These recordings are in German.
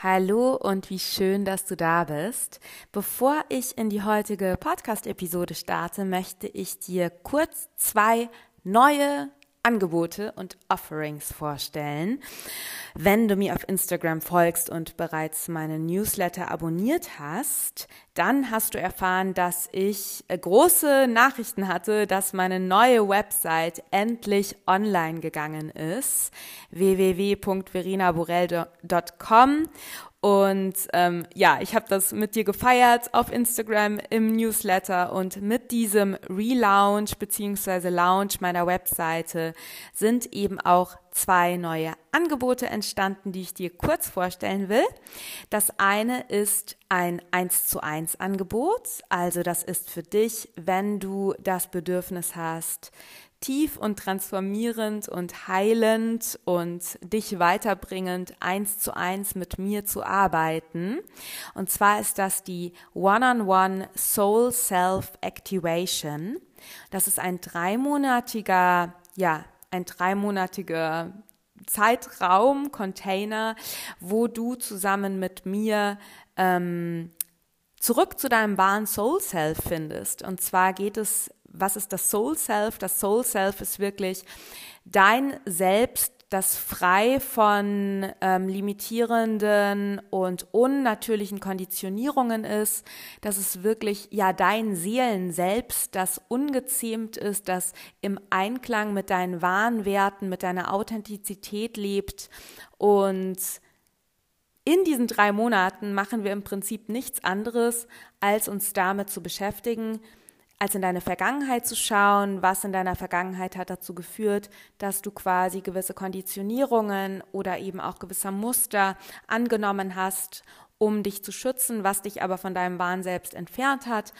Hallo und wie schön, dass du da bist. Bevor ich in die heutige Podcast-Episode starte, möchte ich dir kurz zwei neue Angebote und Offerings vorstellen. Wenn du mir auf Instagram folgst und bereits meinen Newsletter abonniert hast, dann hast du erfahren, dass ich äh, große Nachrichten hatte, dass meine neue Website endlich online gegangen ist. www.verinaborell.com und ähm, ja, ich habe das mit dir gefeiert auf Instagram im Newsletter und mit diesem Relaunch beziehungsweise Launch meiner Webseite sind eben auch zwei neue Angebote entstanden, die ich dir kurz vorstellen will. Das eine ist ein 1 zu 1 Angebot. Also das ist für dich, wenn du das Bedürfnis hast, tief und transformierend und heilend und dich weiterbringend eins zu eins mit mir zu arbeiten. Und zwar ist das die One-on-One -on -One Soul Self Activation. Das ist ein dreimonatiger, ja, ein dreimonatiger Zeitraum, Container, wo du zusammen mit mir ähm, zurück zu deinem wahren Soul Self findest. Und zwar geht es was ist das Soul Self? Das Soul Self ist wirklich dein Selbst, das frei von ähm, limitierenden und unnatürlichen Konditionierungen ist, dass es wirklich ja dein Seelen selbst, das ungezähmt ist, das im Einklang mit deinen wahren Werten, mit deiner Authentizität lebt. Und in diesen drei Monaten machen wir im Prinzip nichts anderes, als uns damit zu beschäftigen, als in deine Vergangenheit zu schauen, was in deiner Vergangenheit hat dazu geführt, dass du quasi gewisse Konditionierungen oder eben auch gewisse Muster angenommen hast um dich zu schützen, was dich aber von deinem wahren Selbst entfernt hat,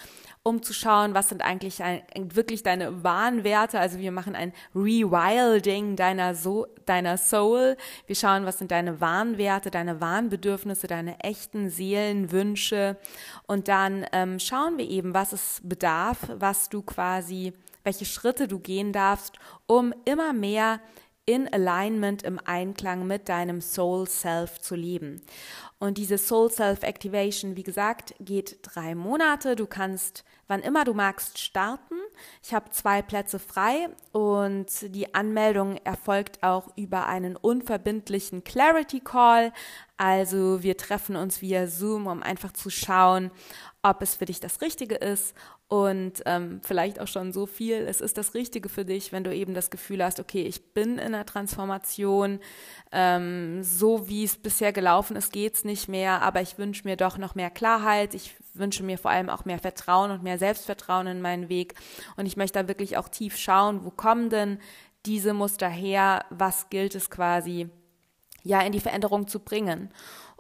um zu schauen, was sind eigentlich ein, wirklich deine wahren Werte. Also wir machen ein Rewilding deiner, so deiner Soul. Wir schauen, was sind deine wahren Werte, deine wahren Bedürfnisse, deine echten Seelenwünsche. Und dann ähm, schauen wir eben, was es bedarf, was du quasi, welche Schritte du gehen darfst, um immer mehr in Alignment, im Einklang mit deinem Soul Self zu leben. Und diese Soul Self Activation, wie gesagt, geht drei Monate. Du kannst, wann immer du magst, starten. Ich habe zwei Plätze frei und die Anmeldung erfolgt auch über einen unverbindlichen Clarity Call. Also wir treffen uns via Zoom, um einfach zu schauen, ob es für dich das Richtige ist und ähm, vielleicht auch schon so viel, es ist das Richtige für dich, wenn du eben das Gefühl hast, okay, ich bin in der Transformation, ähm, so wie es bisher gelaufen ist, geht's nicht mehr, aber ich wünsche mir doch noch mehr Klarheit, ich wünsche mir vor allem auch mehr Vertrauen und mehr Selbstvertrauen in meinen Weg. Und ich möchte da wirklich auch tief schauen, wo kommen denn diese Muster her, was gilt es quasi, ja, in die Veränderung zu bringen.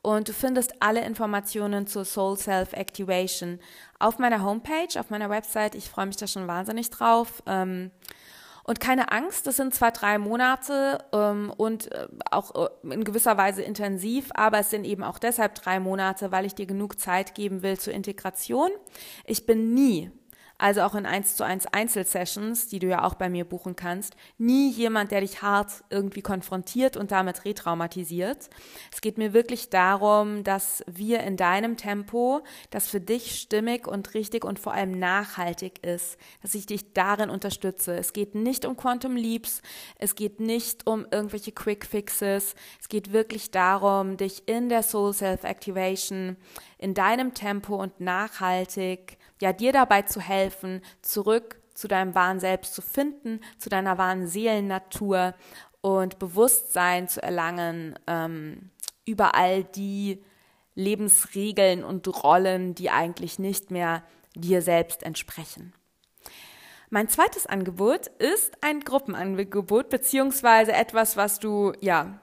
Und du findest alle Informationen zur Soul Self Activation auf meiner Homepage, auf meiner Website. Ich freue mich da schon wahnsinnig drauf. Ähm, und keine Angst, das sind zwar drei Monate ähm, und äh, auch äh, in gewisser Weise intensiv, aber es sind eben auch deshalb drei Monate, weil ich dir genug Zeit geben will zur Integration. Ich bin nie also auch in 1 zu 1 Einzelsessions, die du ja auch bei mir buchen kannst, nie jemand, der dich hart irgendwie konfrontiert und damit retraumatisiert. Es geht mir wirklich darum, dass wir in deinem Tempo, das für dich stimmig und richtig und vor allem nachhaltig ist, dass ich dich darin unterstütze. Es geht nicht um Quantum Leaps, es geht nicht um irgendwelche Quick Fixes, es geht wirklich darum, dich in der Soul Self Activation in deinem Tempo und nachhaltig ja dir dabei zu helfen, zurück zu deinem wahren Selbst zu finden, zu deiner wahren Seelennatur und Bewusstsein zu erlangen ähm, über all die Lebensregeln und Rollen, die eigentlich nicht mehr dir selbst entsprechen. Mein zweites Angebot ist ein Gruppenangebot, beziehungsweise etwas, was du ja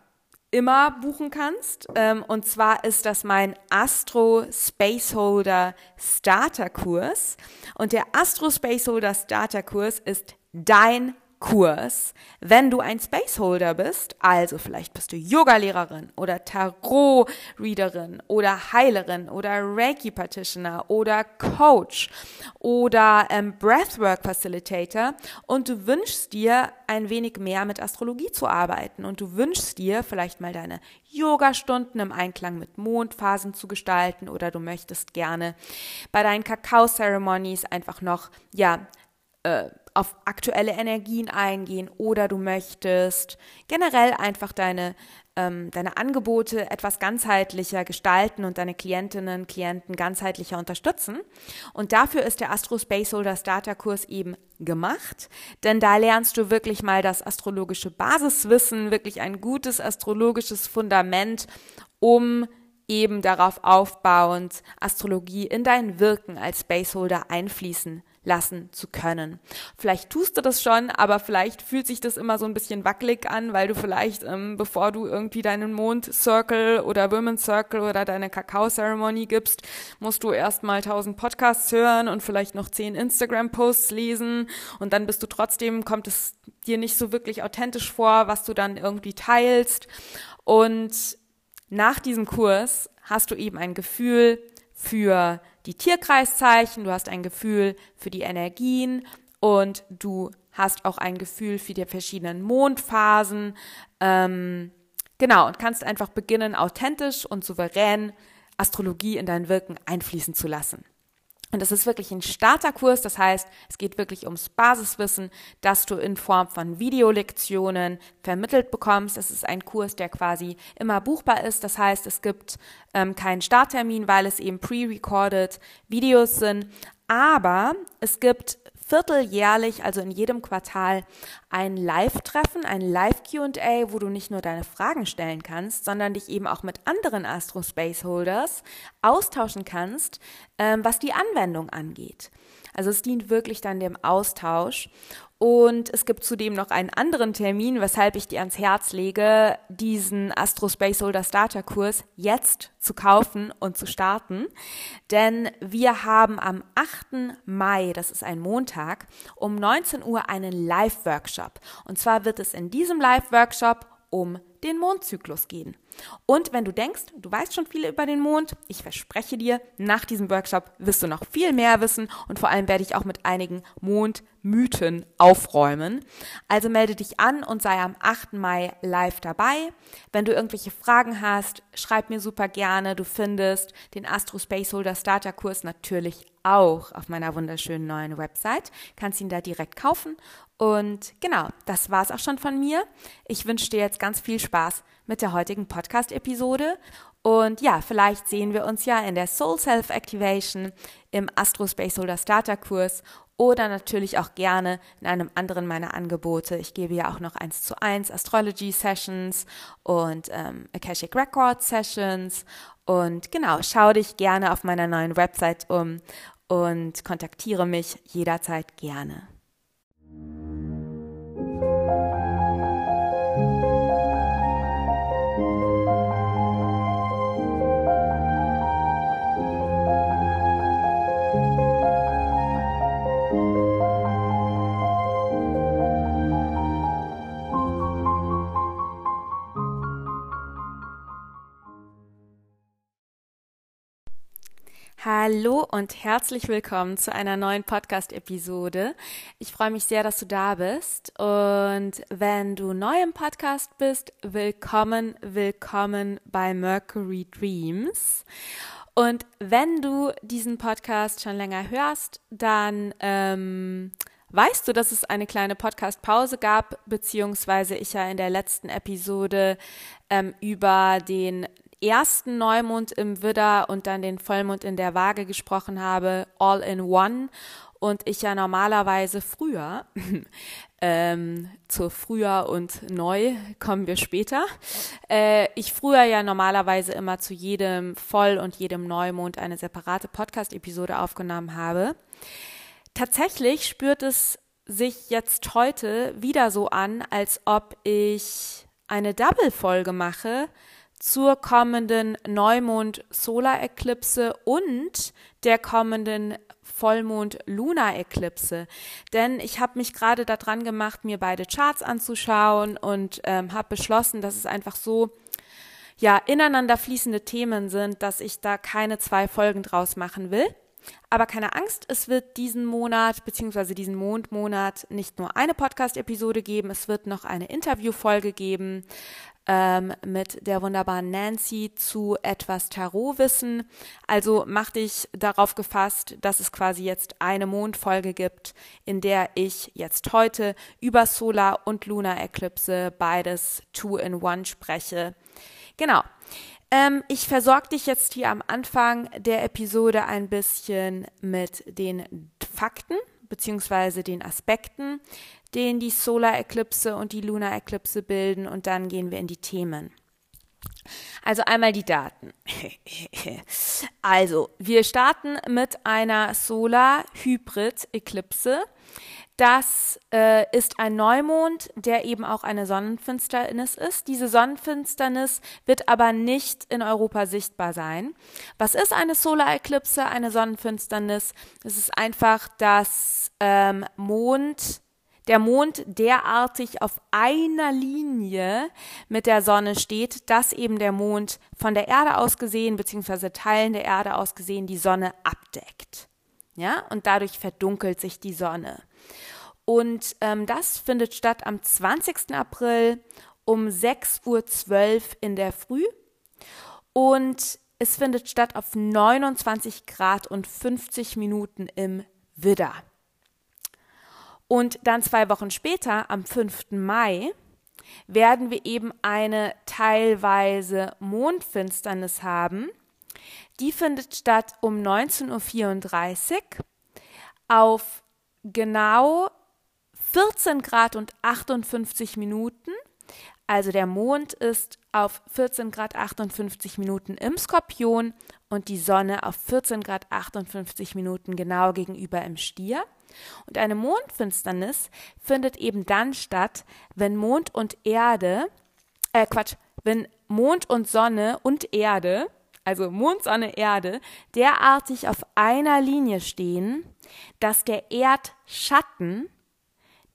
immer buchen kannst. Ähm, und zwar ist das mein Astro Spaceholder Starter Kurs. Und der Astro Spaceholder Starter Kurs ist dein Kurs, wenn du ein Spaceholder bist, also vielleicht bist du Yogalehrerin oder Tarot-Readerin oder Heilerin oder Reiki-Practitioner oder Coach oder ähm, Breathwork-Facilitator und du wünschst dir ein wenig mehr mit Astrologie zu arbeiten und du wünschst dir vielleicht mal deine Yoga-Stunden im Einklang mit Mondphasen zu gestalten oder du möchtest gerne bei deinen Kakao-Ceremonies einfach noch, ja, äh, auf aktuelle Energien eingehen oder du möchtest generell einfach deine, ähm, deine Angebote etwas ganzheitlicher gestalten und deine Klientinnen, Klienten ganzheitlicher unterstützen. Und dafür ist der Astro Spaceholder Starter Kurs eben gemacht, denn da lernst du wirklich mal das astrologische Basiswissen, wirklich ein gutes astrologisches Fundament, um eben darauf aufbauend Astrologie in dein Wirken als Spaceholder einfließen lassen zu können. Vielleicht tust du das schon, aber vielleicht fühlt sich das immer so ein bisschen wackelig an, weil du vielleicht, ähm, bevor du irgendwie deinen Mond-Circle oder Women's Circle oder deine Kakao-Ceremony gibst, musst du erstmal tausend Podcasts hören und vielleicht noch zehn Instagram-Posts lesen und dann bist du trotzdem, kommt es dir nicht so wirklich authentisch vor, was du dann irgendwie teilst. Und nach diesem Kurs hast du eben ein Gefühl für die Tierkreiszeichen, du hast ein Gefühl für die Energien und du hast auch ein Gefühl für die verschiedenen Mondphasen. Ähm, genau, und kannst einfach beginnen, authentisch und souverän Astrologie in dein Wirken einfließen zu lassen. Und das ist wirklich ein Starterkurs, das heißt, es geht wirklich ums Basiswissen, das du in Form von Videolektionen vermittelt bekommst. Es ist ein Kurs, der quasi immer buchbar ist, das heißt, es gibt ähm, keinen Starttermin, weil es eben pre-recorded Videos sind, aber es gibt vierteljährlich, also in jedem Quartal, ein Live-Treffen, ein Live-QA, wo du nicht nur deine Fragen stellen kannst, sondern dich eben auch mit anderen Astro Space Holders austauschen kannst, ähm, was die Anwendung angeht. Also es dient wirklich dann dem Austausch. Und es gibt zudem noch einen anderen Termin, weshalb ich dir ans Herz lege, diesen Astro Space Holder Starter Kurs jetzt zu kaufen und zu starten. Denn wir haben am 8. Mai, das ist ein Montag, um 19 Uhr einen Live-Workshop. Und zwar wird es in diesem Live-Workshop um den Mondzyklus gehen. Und wenn du denkst, du weißt schon viel über den Mond, ich verspreche dir, nach diesem Workshop wirst du noch viel mehr wissen und vor allem werde ich auch mit einigen Mondmythen aufräumen. Also melde dich an und sei am 8. Mai live dabei. Wenn du irgendwelche Fragen hast, schreib mir super gerne. Du findest den Astro Spaceholder Starter Kurs natürlich auch auf meiner wunderschönen neuen Website. Kannst ihn da direkt kaufen. Und genau, das war's auch schon von mir. Ich wünsche dir jetzt ganz viel Spaß mit der heutigen Podcast-Episode. Und ja, vielleicht sehen wir uns ja in der Soul Self Activation im Astro Spaceholder Starter Kurs oder natürlich auch gerne in einem anderen meiner Angebote. Ich gebe ja auch noch eins zu eins Astrology Sessions und ähm, Akashic Record Sessions. Und genau, schau dich gerne auf meiner neuen Website um und kontaktiere mich jederzeit gerne. Thank you. Hallo und herzlich willkommen zu einer neuen Podcast-Episode. Ich freue mich sehr, dass du da bist. Und wenn du neu im Podcast bist, willkommen, willkommen bei Mercury Dreams. Und wenn du diesen Podcast schon länger hörst, dann ähm, weißt du, dass es eine kleine Podcast-Pause gab, beziehungsweise ich ja in der letzten Episode ähm, über den ersten Neumond im Widder und dann den Vollmond in der Waage gesprochen habe, all in one. Und ich ja normalerweise früher, ähm, zu früher und neu kommen wir später, äh, ich früher ja normalerweise immer zu jedem Voll- und jedem Neumond eine separate Podcast-Episode aufgenommen habe. Tatsächlich spürt es sich jetzt heute wieder so an, als ob ich eine Double-Folge mache, zur kommenden Neumond-Solar-Eklipse und der kommenden Vollmond-Lunar-Eklipse. Denn ich habe mich gerade daran gemacht, mir beide Charts anzuschauen und ähm, habe beschlossen, dass es einfach so ja ineinander fließende Themen sind, dass ich da keine zwei Folgen draus machen will. Aber keine Angst, es wird diesen Monat bzw. diesen Mondmonat nicht nur eine Podcast-Episode geben, es wird noch eine Interviewfolge geben ähm, mit der wunderbaren Nancy zu etwas Tarotwissen. Also mach dich darauf gefasst, dass es quasi jetzt eine Mondfolge gibt, in der ich jetzt heute über Solar- und Lunar-Eklipse beides two-in-one spreche. Genau. Ähm, ich versorge dich jetzt hier am Anfang der Episode ein bisschen mit den Fakten beziehungsweise den Aspekten, den die Solar-Eklipse und die Lunar-Eklipse bilden und dann gehen wir in die Themen. Also einmal die Daten. Also, wir starten mit einer Solar-Hybrid-Eklipse. Das äh, ist ein Neumond, der eben auch eine Sonnenfinsternis ist. Diese Sonnenfinsternis wird aber nicht in Europa sichtbar sein. Was ist eine Solareklipse, eine Sonnenfinsternis? Es ist einfach, dass ähm, Mond der Mond derartig auf einer Linie mit der Sonne steht, dass eben der Mond von der Erde aus gesehen, beziehungsweise Teilen der Erde aus gesehen, die Sonne abdeckt. Ja, und dadurch verdunkelt sich die Sonne. Und ähm, das findet statt am 20. April um 6.12 Uhr in der Früh. Und es findet statt auf 29 Grad und 50 Minuten im Widder. Und dann zwei Wochen später, am 5. Mai, werden wir eben eine teilweise Mondfinsternis haben. Die findet statt um 19.34 Uhr auf genau 14 Grad und 58 Minuten. Also der Mond ist auf 14 Grad 58 Minuten im Skorpion und die Sonne auf 14 Grad 58 Minuten genau gegenüber im Stier. Und eine Mondfinsternis findet eben dann statt, wenn Mond und Erde, äh Quatsch, wenn Mond und Sonne und Erde, also Mond, Sonne, Erde, derartig auf einer Linie stehen, dass der Erdschatten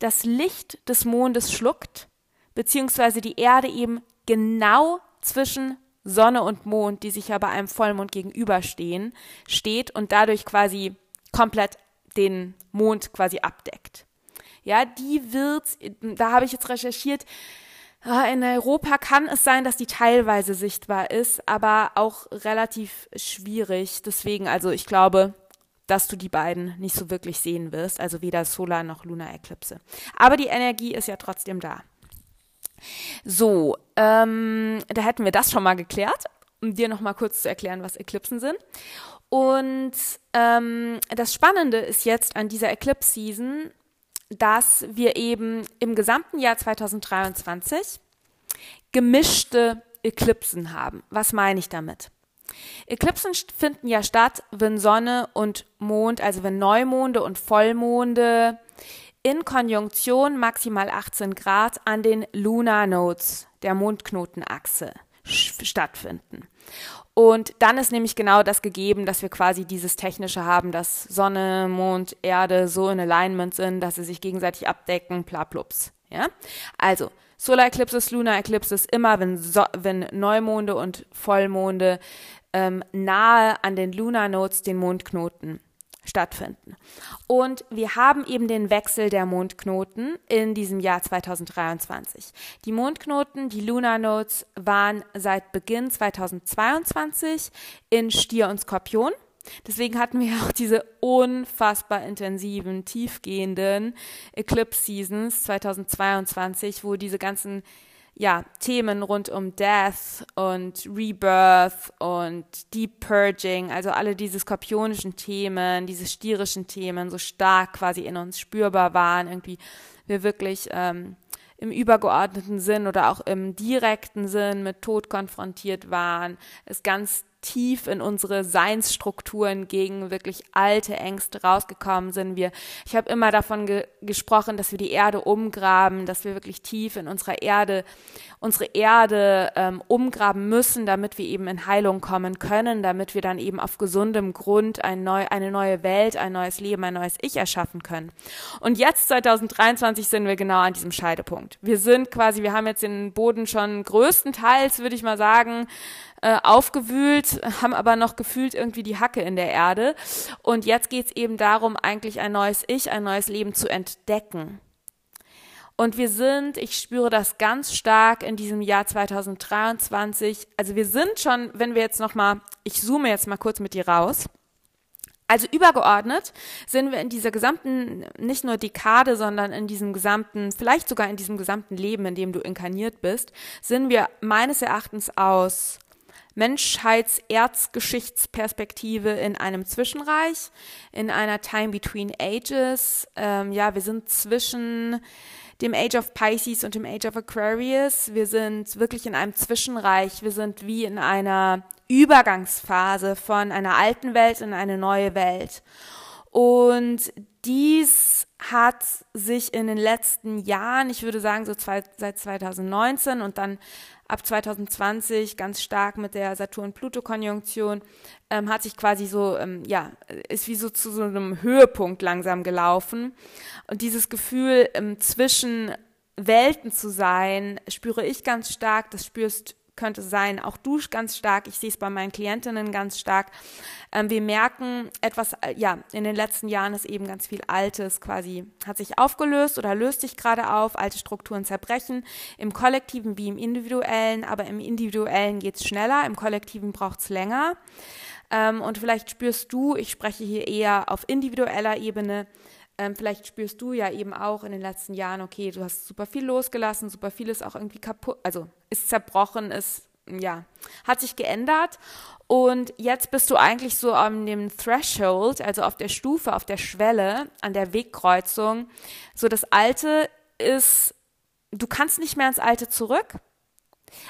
das Licht des Mondes schluckt, beziehungsweise die Erde eben genau zwischen Sonne und Mond, die sich ja bei einem Vollmond gegenüberstehen, steht und dadurch quasi komplett den Mond quasi abdeckt. Ja, die wird, da habe ich jetzt recherchiert, in Europa kann es sein, dass die teilweise sichtbar ist, aber auch relativ schwierig. Deswegen, also ich glaube, dass du die beiden nicht so wirklich sehen wirst, also weder Solar- noch Lunar-Eklipse. Aber die Energie ist ja trotzdem da. So, ähm, da hätten wir das schon mal geklärt, um dir noch mal kurz zu erklären, was Eklipsen sind. Und ähm, das Spannende ist jetzt an dieser Eclipse Season, dass wir eben im gesamten Jahr 2023 gemischte Eklipsen haben. Was meine ich damit? Eklipsen finden ja statt, wenn Sonne und Mond, also wenn Neumonde und Vollmonde in Konjunktion maximal 18 Grad an den Lunar Nodes der Mondknotenachse stattfinden. Und dann ist nämlich genau das gegeben, dass wir quasi dieses Technische haben, dass Sonne, Mond, Erde so in Alignment sind, dass sie sich gegenseitig abdecken, bla plups. Ja? Also, Solar Eclipses, Lunar Eclipses, immer wenn, so wenn Neumonde und Vollmonde ähm, nahe an den Lunar Nodes, den Mondknoten, stattfinden. Und wir haben eben den Wechsel der Mondknoten in diesem Jahr 2023. Die Mondknoten, die Lunar Nodes, waren seit Beginn 2022 in Stier und Skorpion. Deswegen hatten wir auch diese unfassbar intensiven, tiefgehenden Eclipse Seasons 2022, wo diese ganzen ja, Themen rund um Death und Rebirth und Deep Purging, also alle diese skorpionischen Themen, diese stierischen Themen so stark quasi in uns spürbar waren, irgendwie wir wirklich ähm, im übergeordneten Sinn oder auch im direkten Sinn mit Tod konfrontiert waren, es ganz tief in unsere Seinsstrukturen gegen wirklich alte Ängste rausgekommen sind. Wir, ich habe immer davon ge gesprochen, dass wir die Erde umgraben, dass wir wirklich tief in unserer Erde, unsere Erde ähm, umgraben müssen, damit wir eben in Heilung kommen können, damit wir dann eben auf gesundem Grund ein neu, eine neue Welt, ein neues Leben, ein neues Ich erschaffen können. Und jetzt 2023 sind wir genau an diesem Scheidepunkt. Wir sind quasi, wir haben jetzt den Boden schon größtenteils, würde ich mal sagen, äh, aufgewühlt, haben aber noch gefühlt irgendwie die Hacke in der Erde. Und jetzt geht es eben darum, eigentlich ein neues Ich, ein neues Leben zu entdecken. Und wir sind, ich spüre das ganz stark in diesem Jahr 2023. Also wir sind schon, wenn wir jetzt noch mal, ich zoome jetzt mal kurz mit dir raus. Also übergeordnet sind wir in dieser gesamten, nicht nur Dekade, sondern in diesem gesamten, vielleicht sogar in diesem gesamten Leben, in dem du inkarniert bist, sind wir meines Erachtens aus Menschheitserzgeschichtsperspektive in einem Zwischenreich, in einer Time Between Ages. Ähm, ja, wir sind zwischen dem Age of Pisces und dem Age of Aquarius. Wir sind wirklich in einem Zwischenreich. Wir sind wie in einer Übergangsphase von einer alten Welt in eine neue Welt. Und dies hat sich in den letzten Jahren, ich würde sagen so zwei, seit 2019 und dann ab 2020 ganz stark mit der Saturn-Pluto-Konjunktion, ähm, hat sich quasi so, ähm, ja, ist wie so zu so einem Höhepunkt langsam gelaufen. Und dieses Gefühl, ähm, zwischen Welten zu sein, spüre ich ganz stark, das spürst könnte sein, auch du ganz stark, ich sehe es bei meinen Klientinnen ganz stark. Ähm, wir merken etwas, äh, ja, in den letzten Jahren ist eben ganz viel Altes quasi, hat sich aufgelöst oder löst sich gerade auf, alte Strukturen zerbrechen, im Kollektiven wie im Individuellen, aber im Individuellen geht es schneller, im Kollektiven braucht es länger. Ähm, und vielleicht spürst du, ich spreche hier eher auf individueller Ebene, ähm, vielleicht spürst du ja eben auch in den letzten Jahren, okay, du hast super viel losgelassen, super viel ist auch irgendwie kaputt, also ist zerbrochen, ist, ja, hat sich geändert. Und jetzt bist du eigentlich so an dem Threshold, also auf der Stufe, auf der Schwelle, an der Wegkreuzung. So das Alte ist, du kannst nicht mehr ins Alte zurück,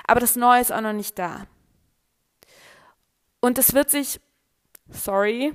aber das Neue ist auch noch nicht da. Und es wird sich, sorry,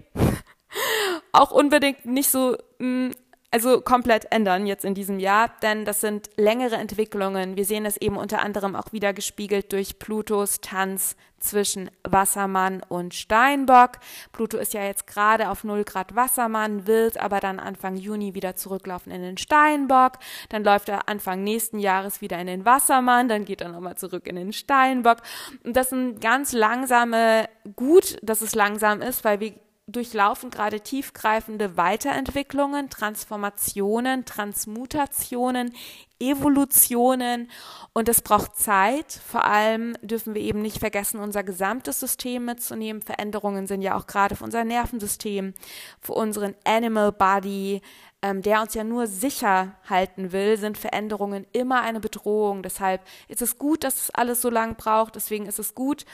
auch unbedingt nicht so mm, also komplett ändern jetzt in diesem Jahr, denn das sind längere Entwicklungen. Wir sehen es eben unter anderem auch wieder gespiegelt durch Plutos Tanz zwischen Wassermann und Steinbock. Pluto ist ja jetzt gerade auf 0 Grad Wassermann, wird aber dann Anfang Juni wieder zurücklaufen in den Steinbock. Dann läuft er Anfang nächsten Jahres wieder in den Wassermann, dann geht er nochmal zurück in den Steinbock. Und das sind ganz langsame, gut, dass es langsam ist, weil wir durchlaufen gerade tiefgreifende Weiterentwicklungen, Transformationen, Transmutationen, Evolutionen und es braucht Zeit. Vor allem dürfen wir eben nicht vergessen, unser gesamtes System mitzunehmen. Veränderungen sind ja auch gerade für unser Nervensystem, für unseren Animal Body, ähm, der uns ja nur sicher halten will, sind Veränderungen immer eine Bedrohung. Deshalb ist es gut, dass es alles so lang braucht. Deswegen ist es gut,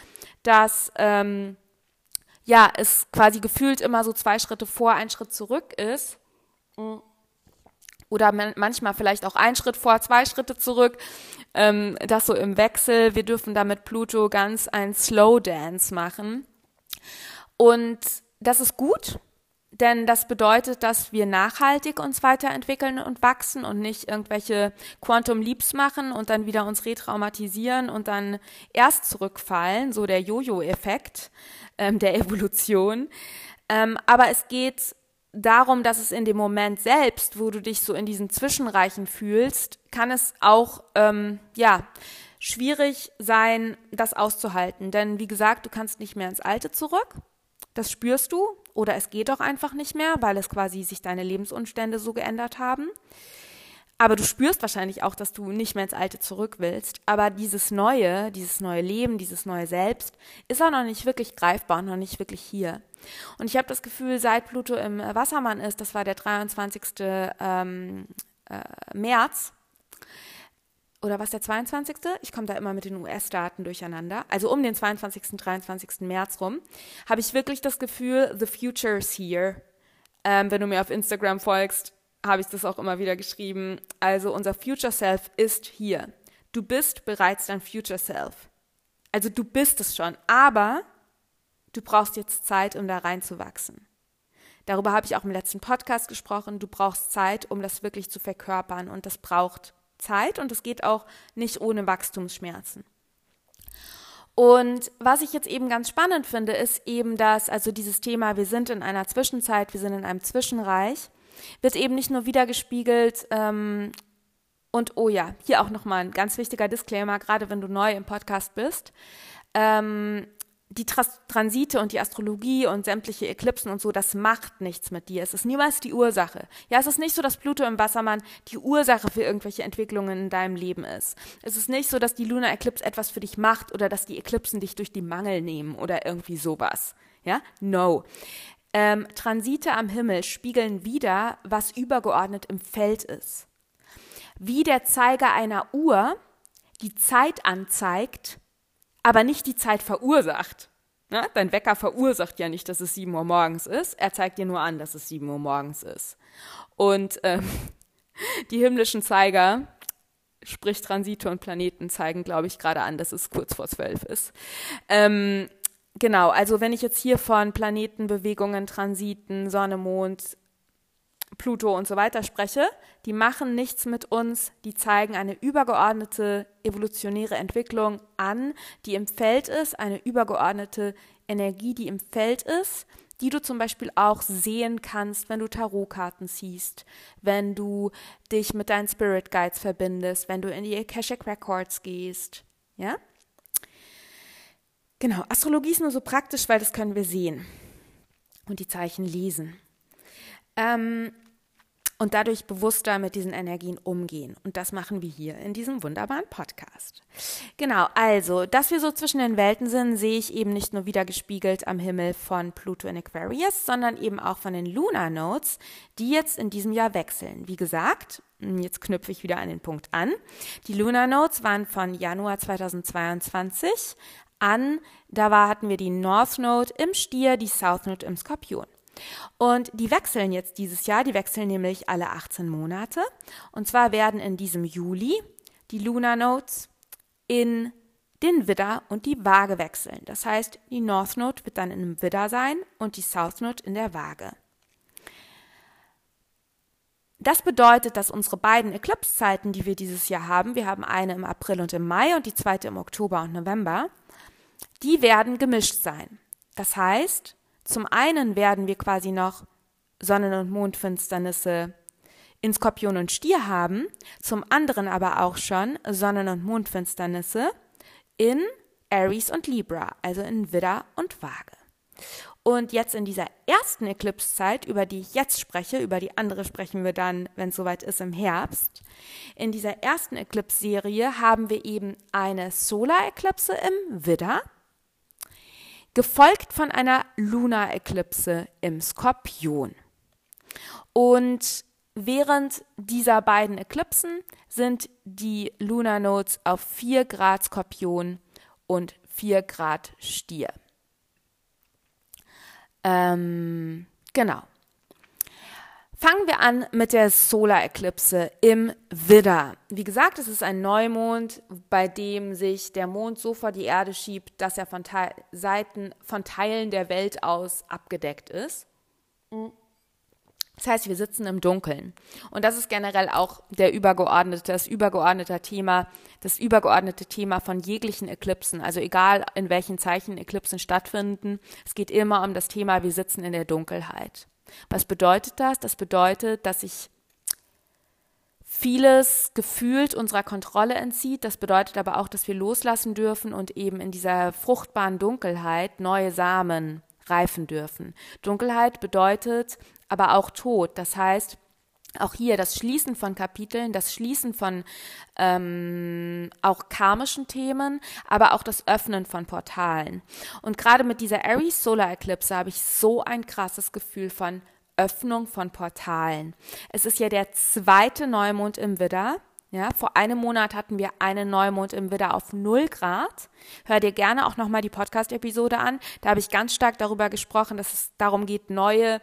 dass ähm, ja, es quasi gefühlt immer so zwei Schritte vor, ein Schritt zurück ist. Oder manchmal vielleicht auch ein Schritt vor, zwei Schritte zurück. Ähm, das so im Wechsel. Wir dürfen da mit Pluto ganz ein Slow Dance machen. Und das ist gut, denn das bedeutet, dass wir nachhaltig uns weiterentwickeln und wachsen und nicht irgendwelche Quantum Leaps machen und dann wieder uns retraumatisieren und dann erst zurückfallen, so der Jojo-Effekt ähm, der Evolution. Ähm, aber es geht darum, dass es in dem Moment selbst, wo du dich so in diesen Zwischenreichen fühlst, kann es auch, ähm, ja, schwierig sein, das auszuhalten. Denn wie gesagt, du kannst nicht mehr ins Alte zurück. Das spürst du oder es geht auch einfach nicht mehr, weil es quasi sich deine Lebensumstände so geändert haben. Aber du spürst wahrscheinlich auch, dass du nicht mehr ins Alte zurück willst. Aber dieses Neue, dieses neue Leben, dieses neue Selbst ist auch noch nicht wirklich greifbar noch nicht wirklich hier. Und ich habe das Gefühl, seit Pluto im Wassermann ist, das war der 23. Ähm, äh, März, oder was der 22. Ich komme da immer mit den US-Daten durcheinander. Also um den 22., 23. März rum, habe ich wirklich das Gefühl, the future is here. Ähm, wenn du mir auf Instagram folgst, habe ich das auch immer wieder geschrieben. Also unser Future Self ist hier. Du bist bereits dein Future Self. Also du bist es schon, aber du brauchst jetzt Zeit, um da reinzuwachsen. Darüber habe ich auch im letzten Podcast gesprochen. Du brauchst Zeit, um das wirklich zu verkörpern und das braucht Zeit und es geht auch nicht ohne Wachstumsschmerzen. Und was ich jetzt eben ganz spannend finde, ist eben, dass also dieses Thema, wir sind in einer Zwischenzeit, wir sind in einem Zwischenreich, wird eben nicht nur wiedergespiegelt ähm, und oh ja, hier auch nochmal ein ganz wichtiger Disclaimer, gerade wenn du neu im Podcast bist. Ähm, die Trans Transite und die Astrologie und sämtliche Eklipsen und so, das macht nichts mit dir. Es ist niemals die Ursache. Ja, es ist nicht so, dass Pluto im Wassermann die Ursache für irgendwelche Entwicklungen in deinem Leben ist. Es ist nicht so, dass die Luna Eclipse etwas für dich macht oder dass die Eklipsen dich durch die Mangel nehmen oder irgendwie sowas. Ja, no. Ähm, Transite am Himmel spiegeln wieder, was übergeordnet im Feld ist. Wie der Zeiger einer Uhr die Zeit anzeigt, aber nicht die Zeit verursacht. Ja, dein Wecker verursacht ja nicht, dass es 7 Uhr morgens ist. Er zeigt dir nur an, dass es 7 Uhr morgens ist. Und ähm, die himmlischen Zeiger, sprich Transite und Planeten, zeigen, glaube ich, gerade an, dass es kurz vor zwölf ist. Ähm, genau, also wenn ich jetzt hier von Planetenbewegungen, Transiten, Sonne, Mond, Pluto und so weiter spreche, die machen nichts mit uns, die zeigen eine übergeordnete evolutionäre Entwicklung an, die im Feld ist, eine übergeordnete Energie, die im Feld ist, die du zum Beispiel auch sehen kannst, wenn du Tarotkarten siehst, wenn du dich mit deinen Spirit Guides verbindest, wenn du in die Akashic Records gehst. Ja? Genau, Astrologie ist nur so praktisch, weil das können wir sehen und die Zeichen lesen. Ähm, und dadurch bewusster mit diesen Energien umgehen. Und das machen wir hier in diesem wunderbaren Podcast. Genau, also, dass wir so zwischen den Welten sind, sehe ich eben nicht nur wieder gespiegelt am Himmel von Pluto in Aquarius, sondern eben auch von den Lunar Nodes, die jetzt in diesem Jahr wechseln. Wie gesagt, jetzt knüpfe ich wieder an den Punkt an. Die Lunar Nodes waren von Januar 2022 an, da war, hatten wir die North Node im Stier, die South Node im Skorpion. Und die wechseln jetzt dieses Jahr, die wechseln nämlich alle 18 Monate. Und zwar werden in diesem Juli die Lunar Nodes in den Widder und die Waage wechseln. Das heißt, die North Node wird dann im Widder sein und die South Node in der Waage. das bedeutet, dass unsere beiden Eclipse-Zeiten, die wir dieses Jahr haben, wir haben eine im April und im Mai und die zweite im Oktober und November, die werden gemischt sein. Das heißt, zum einen werden wir quasi noch Sonnen- und Mondfinsternisse in Skorpion und Stier haben, zum anderen aber auch schon Sonnen- und Mondfinsternisse in Aries und Libra, also in Widder und Waage. Und jetzt in dieser ersten Eclipse-Zeit, über die ich jetzt spreche, über die andere sprechen wir dann, wenn es soweit ist, im Herbst. In dieser ersten Eclipse-Serie haben wir eben eine Solar-Eclipse im Widder, gefolgt von einer Lunar-Eclipse im Skorpion. Und während dieser beiden Eklipsen sind die Lunar Nodes auf 4 Grad Skorpion und 4 Grad Stier. Ähm, genau. Fangen wir an mit der Solareklipse im Widder. Wie gesagt, es ist ein Neumond, bei dem sich der Mond so vor die Erde schiebt, dass er von Te Seiten, von Teilen der Welt aus abgedeckt ist. Das heißt, wir sitzen im Dunkeln. Und das ist generell auch der übergeordnete, das übergeordnete Thema, das übergeordnete Thema von jeglichen Eklipsen. Also egal in welchen Zeichen Eklipsen stattfinden, es geht immer um das Thema, wir sitzen in der Dunkelheit. Was bedeutet das? Das bedeutet, dass sich vieles gefühlt unserer Kontrolle entzieht. Das bedeutet aber auch, dass wir loslassen dürfen und eben in dieser fruchtbaren Dunkelheit neue Samen reifen dürfen. Dunkelheit bedeutet aber auch Tod. Das heißt, auch hier das Schließen von Kapiteln, das Schließen von ähm, auch karmischen Themen, aber auch das Öffnen von Portalen. Und gerade mit dieser Aries Solar Eclipse habe ich so ein krasses Gefühl von Öffnung von Portalen. Es ist ja der zweite Neumond im Widder. Ja, vor einem Monat hatten wir einen Neumond im Widder auf 0 Grad. Hör dir gerne auch nochmal die Podcast-Episode an. Da habe ich ganz stark darüber gesprochen, dass es darum geht, neue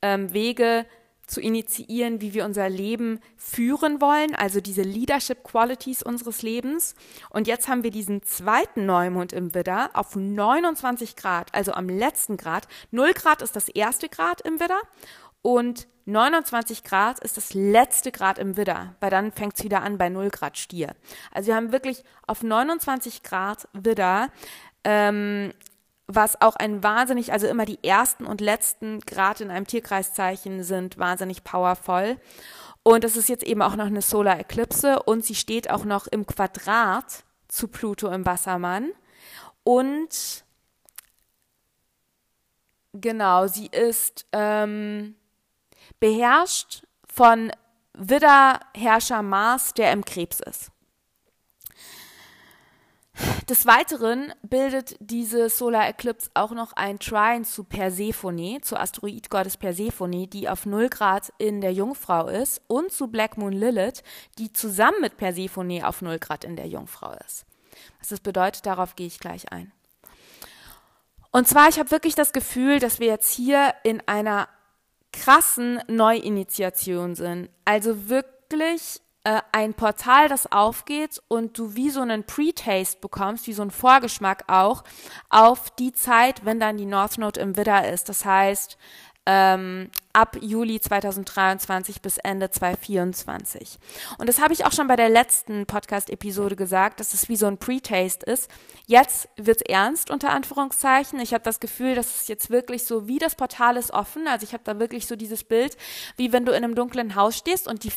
ähm, Wege zu initiieren, wie wir unser Leben führen wollen, also diese Leadership Qualities unseres Lebens. Und jetzt haben wir diesen zweiten Neumond im Widder auf 29 Grad, also am letzten Grad. 0 Grad ist das erste Grad im Widder und 29 Grad ist das letzte Grad im Widder, weil dann fängt es wieder an bei 0 Grad Stier. Also wir haben wirklich auf 29 Grad Widder ähm, was auch ein wahnsinnig, also immer die ersten und letzten Grad in einem Tierkreiszeichen sind wahnsinnig powerful. Und es ist jetzt eben auch noch eine Solar Eclipse und sie steht auch noch im Quadrat zu Pluto im Wassermann. Und genau, sie ist ähm, beherrscht von Widderherrscher Mars, der im Krebs ist. Des Weiteren bildet diese Solar Eclipse auch noch ein Trine zu Persephone, zur Asteroidgottes Persephone, die auf 0 Grad in der Jungfrau ist, und zu Black Moon Lilith, die zusammen mit Persephone auf 0 Grad in der Jungfrau ist. Was das bedeutet, darauf gehe ich gleich ein. Und zwar, ich habe wirklich das Gefühl, dass wir jetzt hier in einer krassen Neuinitiation sind. Also wirklich äh, ein Portal, das aufgeht und du wie so einen Pre-Taste bekommst, wie so einen Vorgeschmack auch auf die Zeit, wenn dann die North Node im Widder ist. Das heißt, ähm, ab Juli 2023 bis Ende 2024. Und das habe ich auch schon bei der letzten Podcast-Episode gesagt, dass es wie so ein Pre-Taste ist. Jetzt wird es ernst, unter Anführungszeichen. Ich habe das Gefühl, dass es jetzt wirklich so, wie das Portal ist offen. Also ich habe da wirklich so dieses Bild, wie wenn du in einem dunklen Haus stehst und die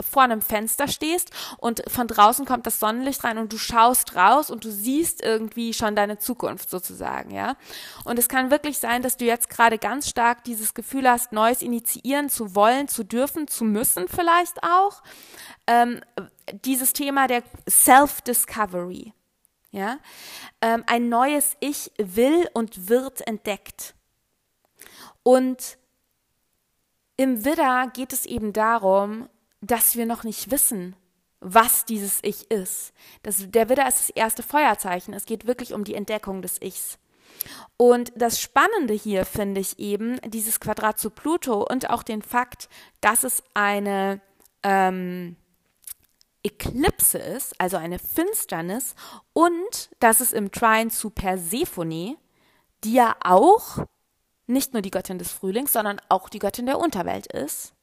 vor einem Fenster stehst und von draußen kommt das Sonnenlicht rein und du schaust raus und du siehst irgendwie schon deine Zukunft sozusagen, ja. Und es kann wirklich sein, dass du jetzt gerade ganz stark dieses Gefühl hast, neues Neues initiieren zu wollen, zu dürfen, zu müssen vielleicht auch. Ähm, dieses Thema der Self-Discovery. Ja? Ähm, ein neues Ich will und wird entdeckt. Und im Widder geht es eben darum, dass wir noch nicht wissen, was dieses Ich ist. Das, der Widder ist das erste Feuerzeichen. Es geht wirklich um die Entdeckung des Ichs. Und das Spannende hier finde ich eben dieses Quadrat zu Pluto und auch den Fakt, dass es eine ähm, Eklipse ist, also eine Finsternis, und dass es im Trine zu Persephone, die ja auch nicht nur die Göttin des Frühlings, sondern auch die Göttin der Unterwelt ist,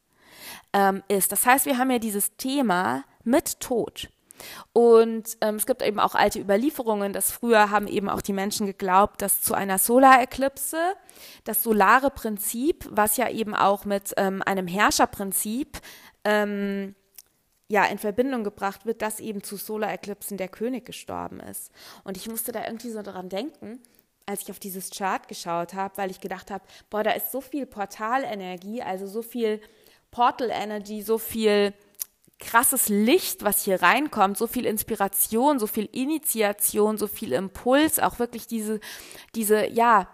ähm, ist. Das heißt, wir haben ja dieses Thema mit Tod. Und ähm, es gibt eben auch alte Überlieferungen, dass früher haben eben auch die Menschen geglaubt, dass zu einer Solareklipse das solare Prinzip, was ja eben auch mit ähm, einem Herrscherprinzip ähm, ja in Verbindung gebracht wird, dass eben zu Solareklipsen der König gestorben ist. Und ich musste da irgendwie so daran denken, als ich auf dieses Chart geschaut habe, weil ich gedacht habe, boah, da ist so viel Portalenergie, also so viel Portal Energy, so viel krasses Licht, was hier reinkommt, so viel Inspiration, so viel Initiation, so viel Impuls, auch wirklich diese, diese, ja,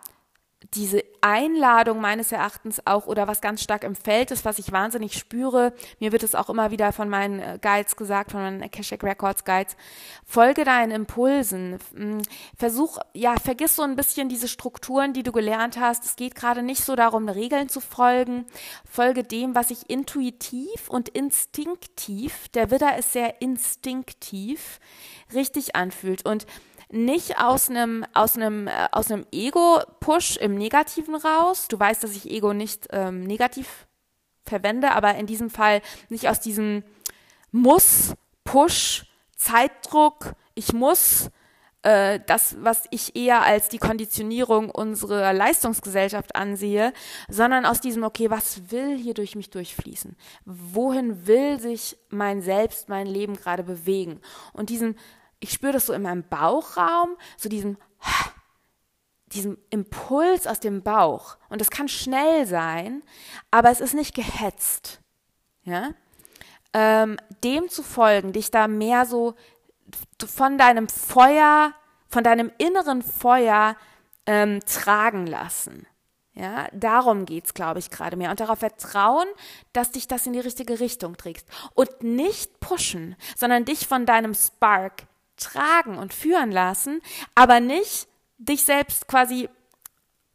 diese Einladung meines Erachtens auch oder was ganz stark im Feld ist, was ich wahnsinnig spüre, mir wird es auch immer wieder von meinen äh, Guides gesagt, von meinen Akashic Records Guides, folge deinen Impulsen, versuch, ja, vergiss so ein bisschen diese Strukturen, die du gelernt hast. Es geht gerade nicht so darum, Regeln zu folgen, folge dem, was sich intuitiv und instinktiv, der Widder ist sehr instinktiv, richtig anfühlt. Und nicht aus einem aus einem äh, aus einem Ego-Push im Negativen raus. Du weißt, dass ich Ego nicht ähm, negativ verwende, aber in diesem Fall nicht aus diesem Muss, Push, Zeitdruck, ich muss, äh, das, was ich eher als die Konditionierung unserer Leistungsgesellschaft ansehe, sondern aus diesem, okay, was will hier durch mich durchfließen? Wohin will sich mein Selbst, mein Leben gerade bewegen? Und diesen ich spüre das so in meinem Bauchraum, so diesen, diesen Impuls aus dem Bauch. Und das kann schnell sein, aber es ist nicht gehetzt. Ja? Ähm, dem zu folgen, dich da mehr so von deinem Feuer, von deinem inneren Feuer ähm, tragen lassen. Ja, darum geht's, glaube ich, gerade mehr. Und darauf vertrauen, dass dich das in die richtige Richtung trägst. Und nicht pushen, sondern dich von deinem Spark tragen und führen lassen, aber nicht dich selbst quasi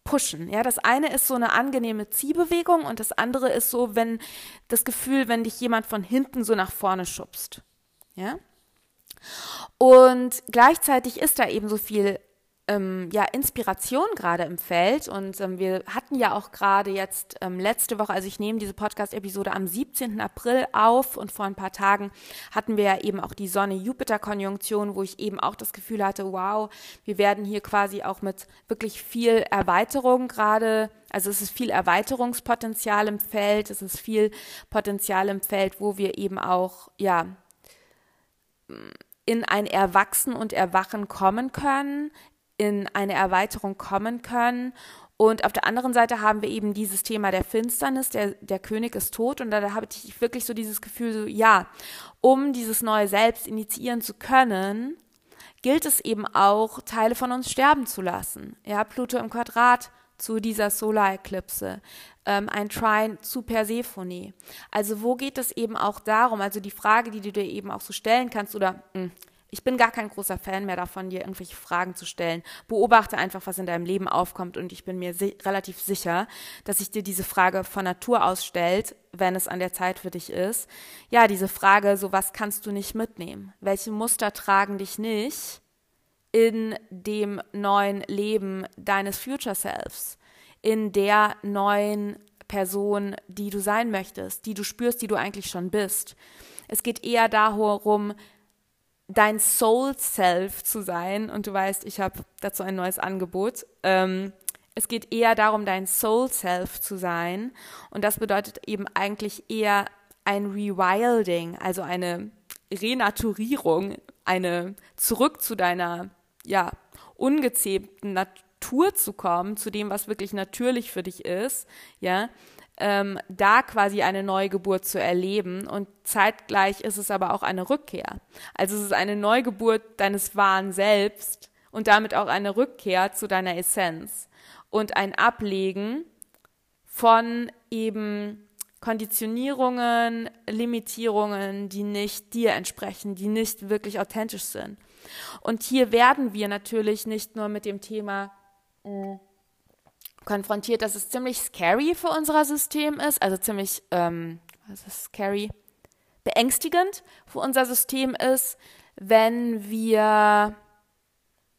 pushen. Ja, das eine ist so eine angenehme Ziehbewegung und das andere ist so, wenn das Gefühl, wenn dich jemand von hinten so nach vorne schubst. Ja? Und gleichzeitig ist da eben so viel ähm, ja, Inspiration gerade im Feld. Und ähm, wir hatten ja auch gerade jetzt ähm, letzte Woche, also ich nehme diese Podcast-Episode am 17. April auf und vor ein paar Tagen hatten wir ja eben auch die Sonne-Jupiter-Konjunktion, wo ich eben auch das Gefühl hatte, wow, wir werden hier quasi auch mit wirklich viel Erweiterung gerade also es ist viel Erweiterungspotenzial im Feld, es ist viel Potenzial im Feld, wo wir eben auch, ja, in ein Erwachsen und Erwachen kommen können, in eine Erweiterung kommen können. Und auf der anderen Seite haben wir eben dieses Thema der Finsternis, der, der König ist tot. Und da habe ich wirklich so dieses Gefühl, so, ja, um dieses neue Selbst initiieren zu können, gilt es eben auch, Teile von uns sterben zu lassen. Ja, Pluto im Quadrat zu dieser Solareklipse, ähm, ein Trine zu Persephone. Also wo geht es eben auch darum, also die Frage, die du dir eben auch so stellen kannst, oder mh, hm, ich bin gar kein großer Fan mehr davon, dir irgendwelche Fragen zu stellen. Beobachte einfach, was in deinem Leben aufkommt und ich bin mir si relativ sicher, dass sich dir diese Frage von Natur aus stellt, wenn es an der Zeit für dich ist. Ja, diese Frage, so was kannst du nicht mitnehmen? Welche Muster tragen dich nicht in dem neuen Leben deines Future Selves? In der neuen Person, die du sein möchtest, die du spürst, die du eigentlich schon bist. Es geht eher darum, dein Soul Self zu sein. Und du weißt, ich habe dazu ein neues Angebot. Ähm, es geht eher darum, dein Soul Self zu sein. Und das bedeutet eben eigentlich eher ein Rewilding, also eine Renaturierung, eine zurück zu deiner, ja, ungezähmten Natur zu kommen, zu dem, was wirklich natürlich für dich ist, ja, ähm, da quasi eine Neugeburt zu erleben und zeitgleich ist es aber auch eine Rückkehr. Also es ist eine Neugeburt deines wahren Selbst und damit auch eine Rückkehr zu deiner Essenz und ein Ablegen von eben Konditionierungen, Limitierungen, die nicht dir entsprechen, die nicht wirklich authentisch sind. Und hier werden wir natürlich nicht nur mit dem Thema mh, konfrontiert, dass es ziemlich scary für unser System ist, also ziemlich, ähm, was ist scary? Beängstigend für unser System ist, wenn wir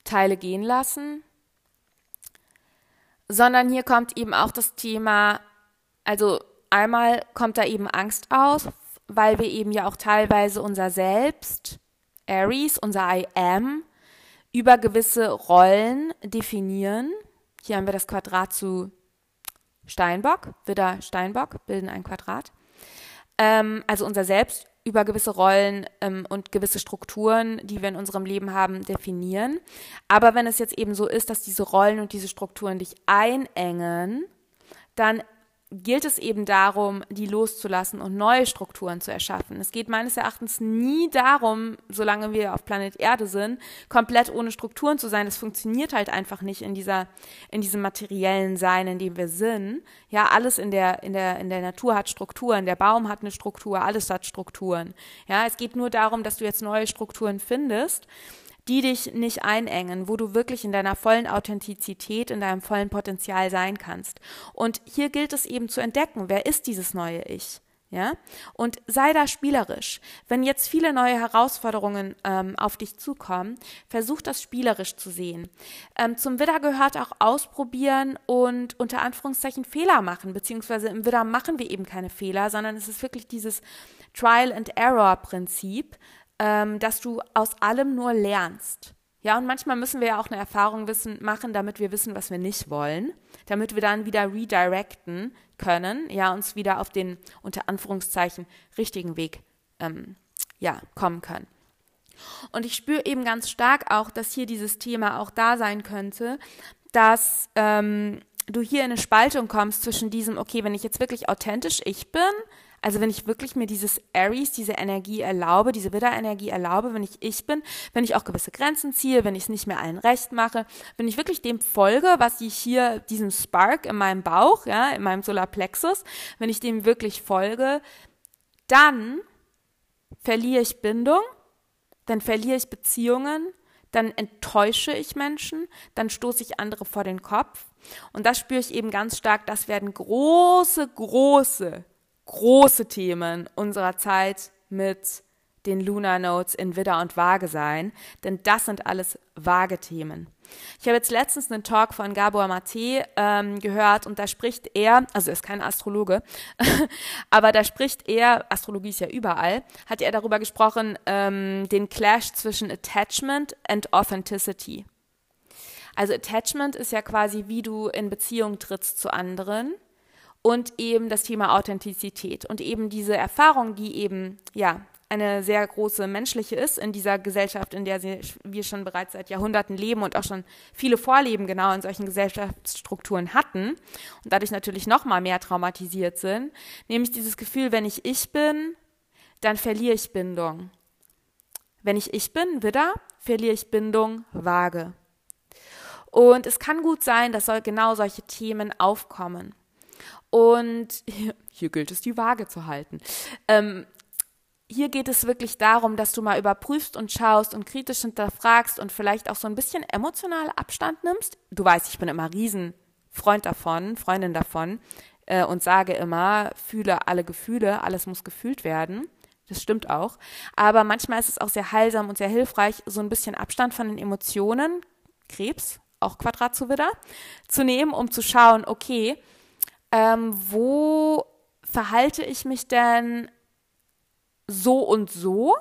Teile gehen lassen, sondern hier kommt eben auch das Thema, also einmal kommt da eben Angst aus, weil wir eben ja auch teilweise unser Selbst, Aries, unser I am, über gewisse Rollen definieren. Hier haben wir das Quadrat zu Steinbock, Widder Steinbock bilden ein Quadrat. Ähm, also unser Selbst über gewisse Rollen ähm, und gewisse Strukturen, die wir in unserem Leben haben, definieren. Aber wenn es jetzt eben so ist, dass diese Rollen und diese Strukturen dich einengen, dann gilt es eben darum, die loszulassen und neue Strukturen zu erschaffen. Es geht meines Erachtens nie darum, solange wir auf Planet Erde sind, komplett ohne Strukturen zu sein. Das funktioniert halt einfach nicht in dieser, in diesem materiellen Sein, in dem wir sind. Ja, alles in der, in der, in der Natur hat Strukturen. Der Baum hat eine Struktur, alles hat Strukturen. Ja, es geht nur darum, dass du jetzt neue Strukturen findest die dich nicht einengen, wo du wirklich in deiner vollen Authentizität, in deinem vollen Potenzial sein kannst. Und hier gilt es eben zu entdecken, wer ist dieses neue Ich? Ja, und sei da spielerisch. Wenn jetzt viele neue Herausforderungen ähm, auf dich zukommen, versuch das spielerisch zu sehen. Ähm, zum Widder gehört auch ausprobieren und unter Anführungszeichen Fehler machen, beziehungsweise im Widder machen wir eben keine Fehler, sondern es ist wirklich dieses Trial and Error Prinzip ähm, dass du aus allem nur lernst. Ja, und manchmal müssen wir ja auch eine Erfahrung wissen, machen, damit wir wissen, was wir nicht wollen, damit wir dann wieder redirecten können, ja, uns wieder auf den unter Anführungszeichen richtigen Weg ähm, ja, kommen können. Und ich spüre eben ganz stark auch, dass hier dieses Thema auch da sein könnte, dass ähm, du hier in eine Spaltung kommst zwischen diesem, okay, wenn ich jetzt wirklich authentisch ich bin, also wenn ich wirklich mir dieses Aries, diese Energie erlaube, diese Widder-Energie erlaube, wenn ich ich bin, wenn ich auch gewisse Grenzen ziehe, wenn ich es nicht mehr allen recht mache, wenn ich wirklich dem folge, was ich hier, diesem Spark in meinem Bauch, ja, in meinem Solarplexus, wenn ich dem wirklich folge, dann verliere ich Bindung, dann verliere ich Beziehungen, dann enttäusche ich Menschen, dann stoße ich andere vor den Kopf. Und das spüre ich eben ganz stark, das werden große, große große Themen unserer Zeit mit den Lunar Notes in Widder und Waage sein, denn das sind alles vage Themen. Ich habe jetzt letztens einen Talk von Gabor Mate ähm, gehört und da spricht er, also er ist kein Astrologe, aber da spricht er, Astrologie ist ja überall, hat er darüber gesprochen, ähm, den Clash zwischen Attachment and Authenticity. Also Attachment ist ja quasi, wie du in Beziehung trittst zu anderen und eben das Thema Authentizität und eben diese Erfahrung, die eben, ja, eine sehr große menschliche ist in dieser Gesellschaft, in der wir schon bereits seit Jahrhunderten leben und auch schon viele Vorleben genau in solchen Gesellschaftsstrukturen hatten und dadurch natürlich noch mal mehr traumatisiert sind, nämlich dieses Gefühl, wenn ich ich bin, dann verliere ich Bindung. Wenn ich ich bin, Widder, verliere ich Bindung, Waage. Und es kann gut sein, dass genau solche Themen aufkommen. Und hier gilt es, die Waage zu halten. Ähm, hier geht es wirklich darum, dass du mal überprüfst und schaust und kritisch hinterfragst und vielleicht auch so ein bisschen emotional Abstand nimmst. Du weißt, ich bin immer Riesenfreund davon, Freundin davon äh, und sage immer, fühle alle Gefühle, alles muss gefühlt werden. Das stimmt auch. Aber manchmal ist es auch sehr heilsam und sehr hilfreich, so ein bisschen Abstand von den Emotionen, Krebs, auch Quadrat zu Widder, zu nehmen, um zu schauen, okay, ähm, wo verhalte ich mich denn so und so,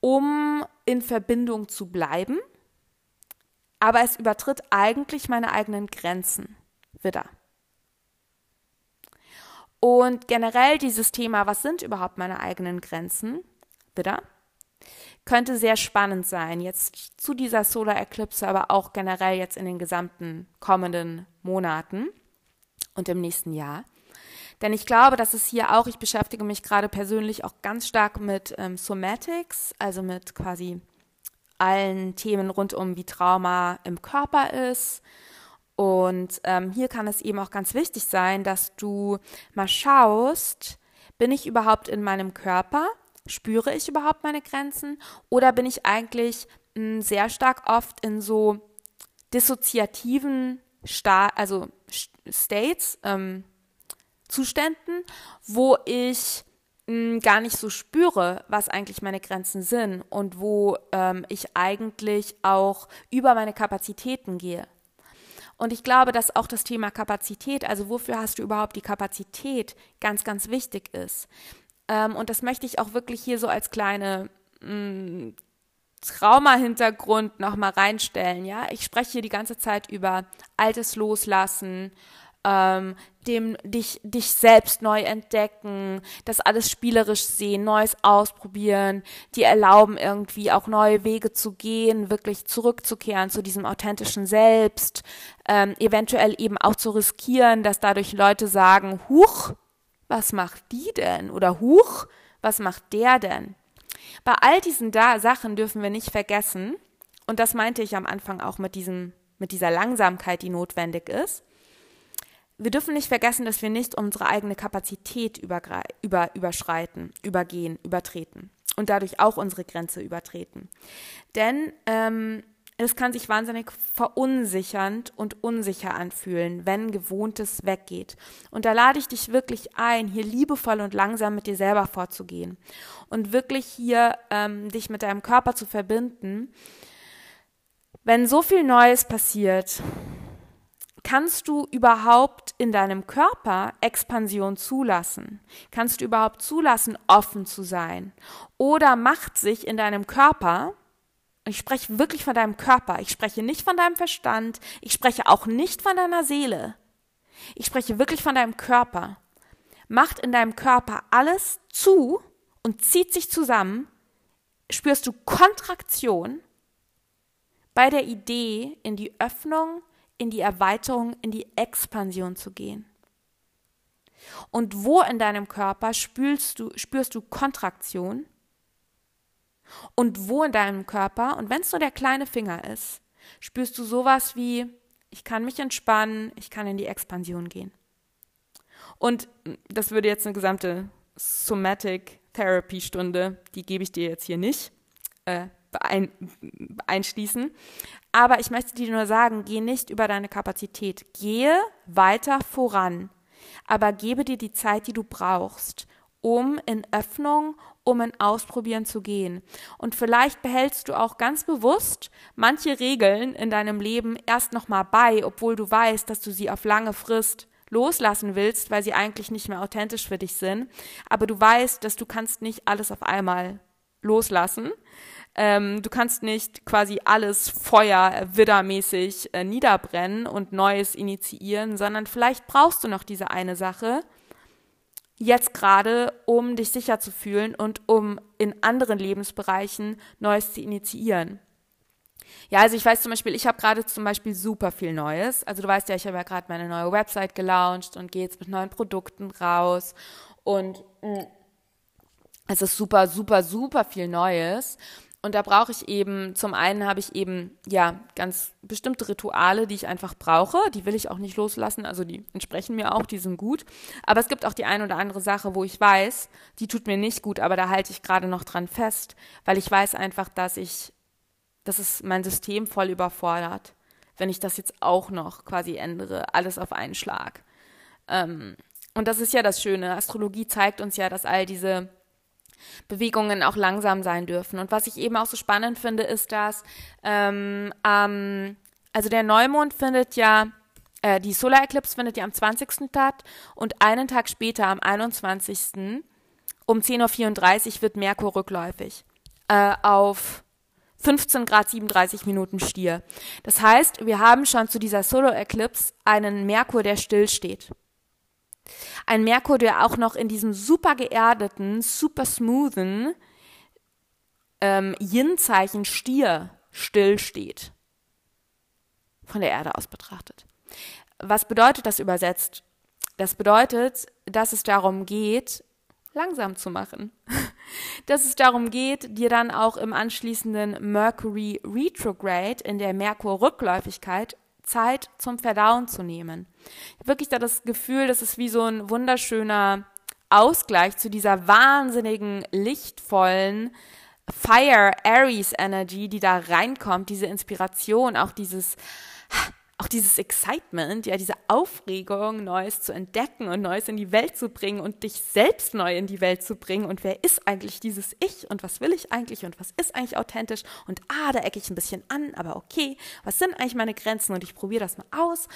um in Verbindung zu bleiben, aber es übertritt eigentlich meine eigenen Grenzen wieder. Und generell dieses Thema, was sind überhaupt meine eigenen Grenzen, wieder, könnte sehr spannend sein, jetzt zu dieser Solar Eclipse, aber auch generell jetzt in den gesamten kommenden Monaten und im nächsten Jahr. Denn ich glaube, dass es hier auch, ich beschäftige mich gerade persönlich auch ganz stark mit ähm, Somatics, also mit quasi allen Themen rund um, wie Trauma im Körper ist. Und ähm, hier kann es eben auch ganz wichtig sein, dass du mal schaust, bin ich überhaupt in meinem Körper? Spüre ich überhaupt meine Grenzen? Oder bin ich eigentlich mh, hm, sehr stark oft in so dissoziativen Sta also States, ähm, Zuständen, wo ich mh, hm, gar nicht so spüre, was eigentlich meine Grenzen sind und wo ähm, ich eigentlich auch über meine Kapazitäten gehe. Und ich glaube, dass auch das Thema Kapazität, also wofür hast du überhaupt die Kapazität, ganz, ganz wichtig ist. Ähm, und das möchte ich auch wirklich hier so als kleine mh, mm, Trauma-Hintergrund nochmal reinstellen. Ja, ich spreche hier die ganze Zeit über altes Loslassen, ähm, dem dich, dich selbst neu entdecken, das alles spielerisch sehen, Neues ausprobieren, die erlauben irgendwie auch neue Wege zu gehen, wirklich zurückzukehren zu diesem authentischen Selbst, ähm, eventuell eben auch zu riskieren, dass dadurch Leute sagen, huch, was macht die denn? Oder huch, was macht der denn? Bei all diesen da Sachen dürfen wir nicht vergessen, und das meinte ich am Anfang auch mit diesem, mit dieser Langsamkeit, die notwendig ist, wir dürfen nicht vergessen, dass wir nicht unsere eigene Kapazität über, überschreiten, übergehen, übertreten und dadurch auch unsere Grenze übertreten. Denn ähm, es kann sich wahnsinnig verunsichernd und unsicher anfühlen, wenn Gewohntes weggeht. Und da lade ich dich wirklich ein, hier liebevoll und langsam mit dir selber vorzugehen und wirklich hier ähm, dich mit deinem Körper zu verbinden. Wenn so viel Neues passiert, Kannst du überhaupt in deinem Körper Expansion zulassen? Kannst du überhaupt zulassen, offen zu sein? Oder macht sich in deinem Körper, ich spreche wirklich von deinem Körper, ich spreche nicht von deinem Verstand, ich spreche auch nicht von deiner Seele, ich spreche wirklich von deinem Körper, macht in deinem Körper alles zu und zieht sich zusammen, spürst du Kontraktion bei der Idee, in die Öffnung in die Erweiterung, in die Expansion zu gehen. Und wo in deinem Körper spürst du, spürst du Kontraktion? Und wo in deinem Körper, und wenn es nur der kleine Finger ist, spürst du sowas wie, ich kann mich entspannen, ich kann in die Expansion gehen. Und das würde jetzt eine gesamte Somatic Therapy Stunde, die gebe ich dir jetzt hier nicht, äh, ein, einschließen. Aber ich möchte dir nur sagen, geh nicht über deine Kapazität. Gehe weiter voran. Aber gebe dir die Zeit, die du brauchst, um in Öffnung, um in Ausprobieren zu gehen. Und vielleicht behältst du auch ganz bewusst manche Regeln in deinem Leben erst nochmal bei, obwohl du weißt, dass du sie auf lange Frist loslassen willst, weil sie eigentlich nicht mehr authentisch für dich sind. Aber du weißt, dass du kannst nicht alles auf einmal loslassen, ähm, du kannst nicht quasi alles Feuer widdermäßig äh, niederbrennen und Neues initiieren, sondern vielleicht brauchst du noch diese eine Sache jetzt gerade, um dich sicher zu fühlen und um in anderen Lebensbereichen Neues zu initiieren. Ja, also ich weiß zum Beispiel, ich habe gerade zum Beispiel super viel Neues. Also du weißt ja, ich habe ja gerade meine neue Website gelauncht und gehe jetzt mit neuen Produkten raus und mh, mm, es ist super, super, super viel Neues. Und da brauche ich eben, zum einen habe ich eben, ja, ganz bestimmte Rituale, die ich einfach brauche. Die will ich auch nicht loslassen. Also die entsprechen mir auch, die sind gut. Aber es gibt auch die eine oder andere Sache, wo ich weiß, die tut mir nicht gut, aber da halte ich gerade noch dran fest, weil ich weiß einfach, dass ich, dass es mein System voll überfordert, wenn ich das jetzt auch noch quasi ändere, alles auf einen Schlag. Ähm, und das ist ja das Schöne. Astrologie zeigt uns ja, dass all diese Bewegungen auch langsam sein dürfen. Und was ich eben auch so spannend finde, ist, dass ähm, ähm, also der Neumond findet ja, äh, die Solar Eclipse findet ja am 20. statt und einen Tag später, am 21. um 10.34 Uhr wird Merkur rückläufig äh, auf 15 Grad 37 Minuten Stier. Das heißt, wir haben schon zu dieser Solar Eclipse einen Merkur, der stillsteht. Ein Merkur, der auch noch in diesem super geerdeten, super smoothen ähm, Yin-Zeichen Stier stillsteht. Von der Erde aus betrachtet. Was bedeutet das übersetzt? Das bedeutet, dass es darum geht, langsam zu machen. dass es darum geht, dir dann auch im anschließenden Mercury Retrograde in der Merkur-Rückläufigkeit Zeit zum Verdauen zu nehmen. Ich habe wirklich da das Gefühl, das ist wie so ein wunderschöner Ausgleich zu dieser wahnsinnigen, lichtvollen Fire Aries Energy, die da reinkommt, diese Inspiration, auch dieses auch dieses Excitement, ja, diese Aufregung, Neues zu entdecken und Neues in die Welt zu bringen und dich selbst neu in die Welt zu bringen. Und wer ist eigentlich dieses Ich und was will ich eigentlich und was ist eigentlich authentisch? Und ah, da ecke ich ein bisschen an, aber okay, was sind eigentlich meine Grenzen? Und ich probiere das mal aus.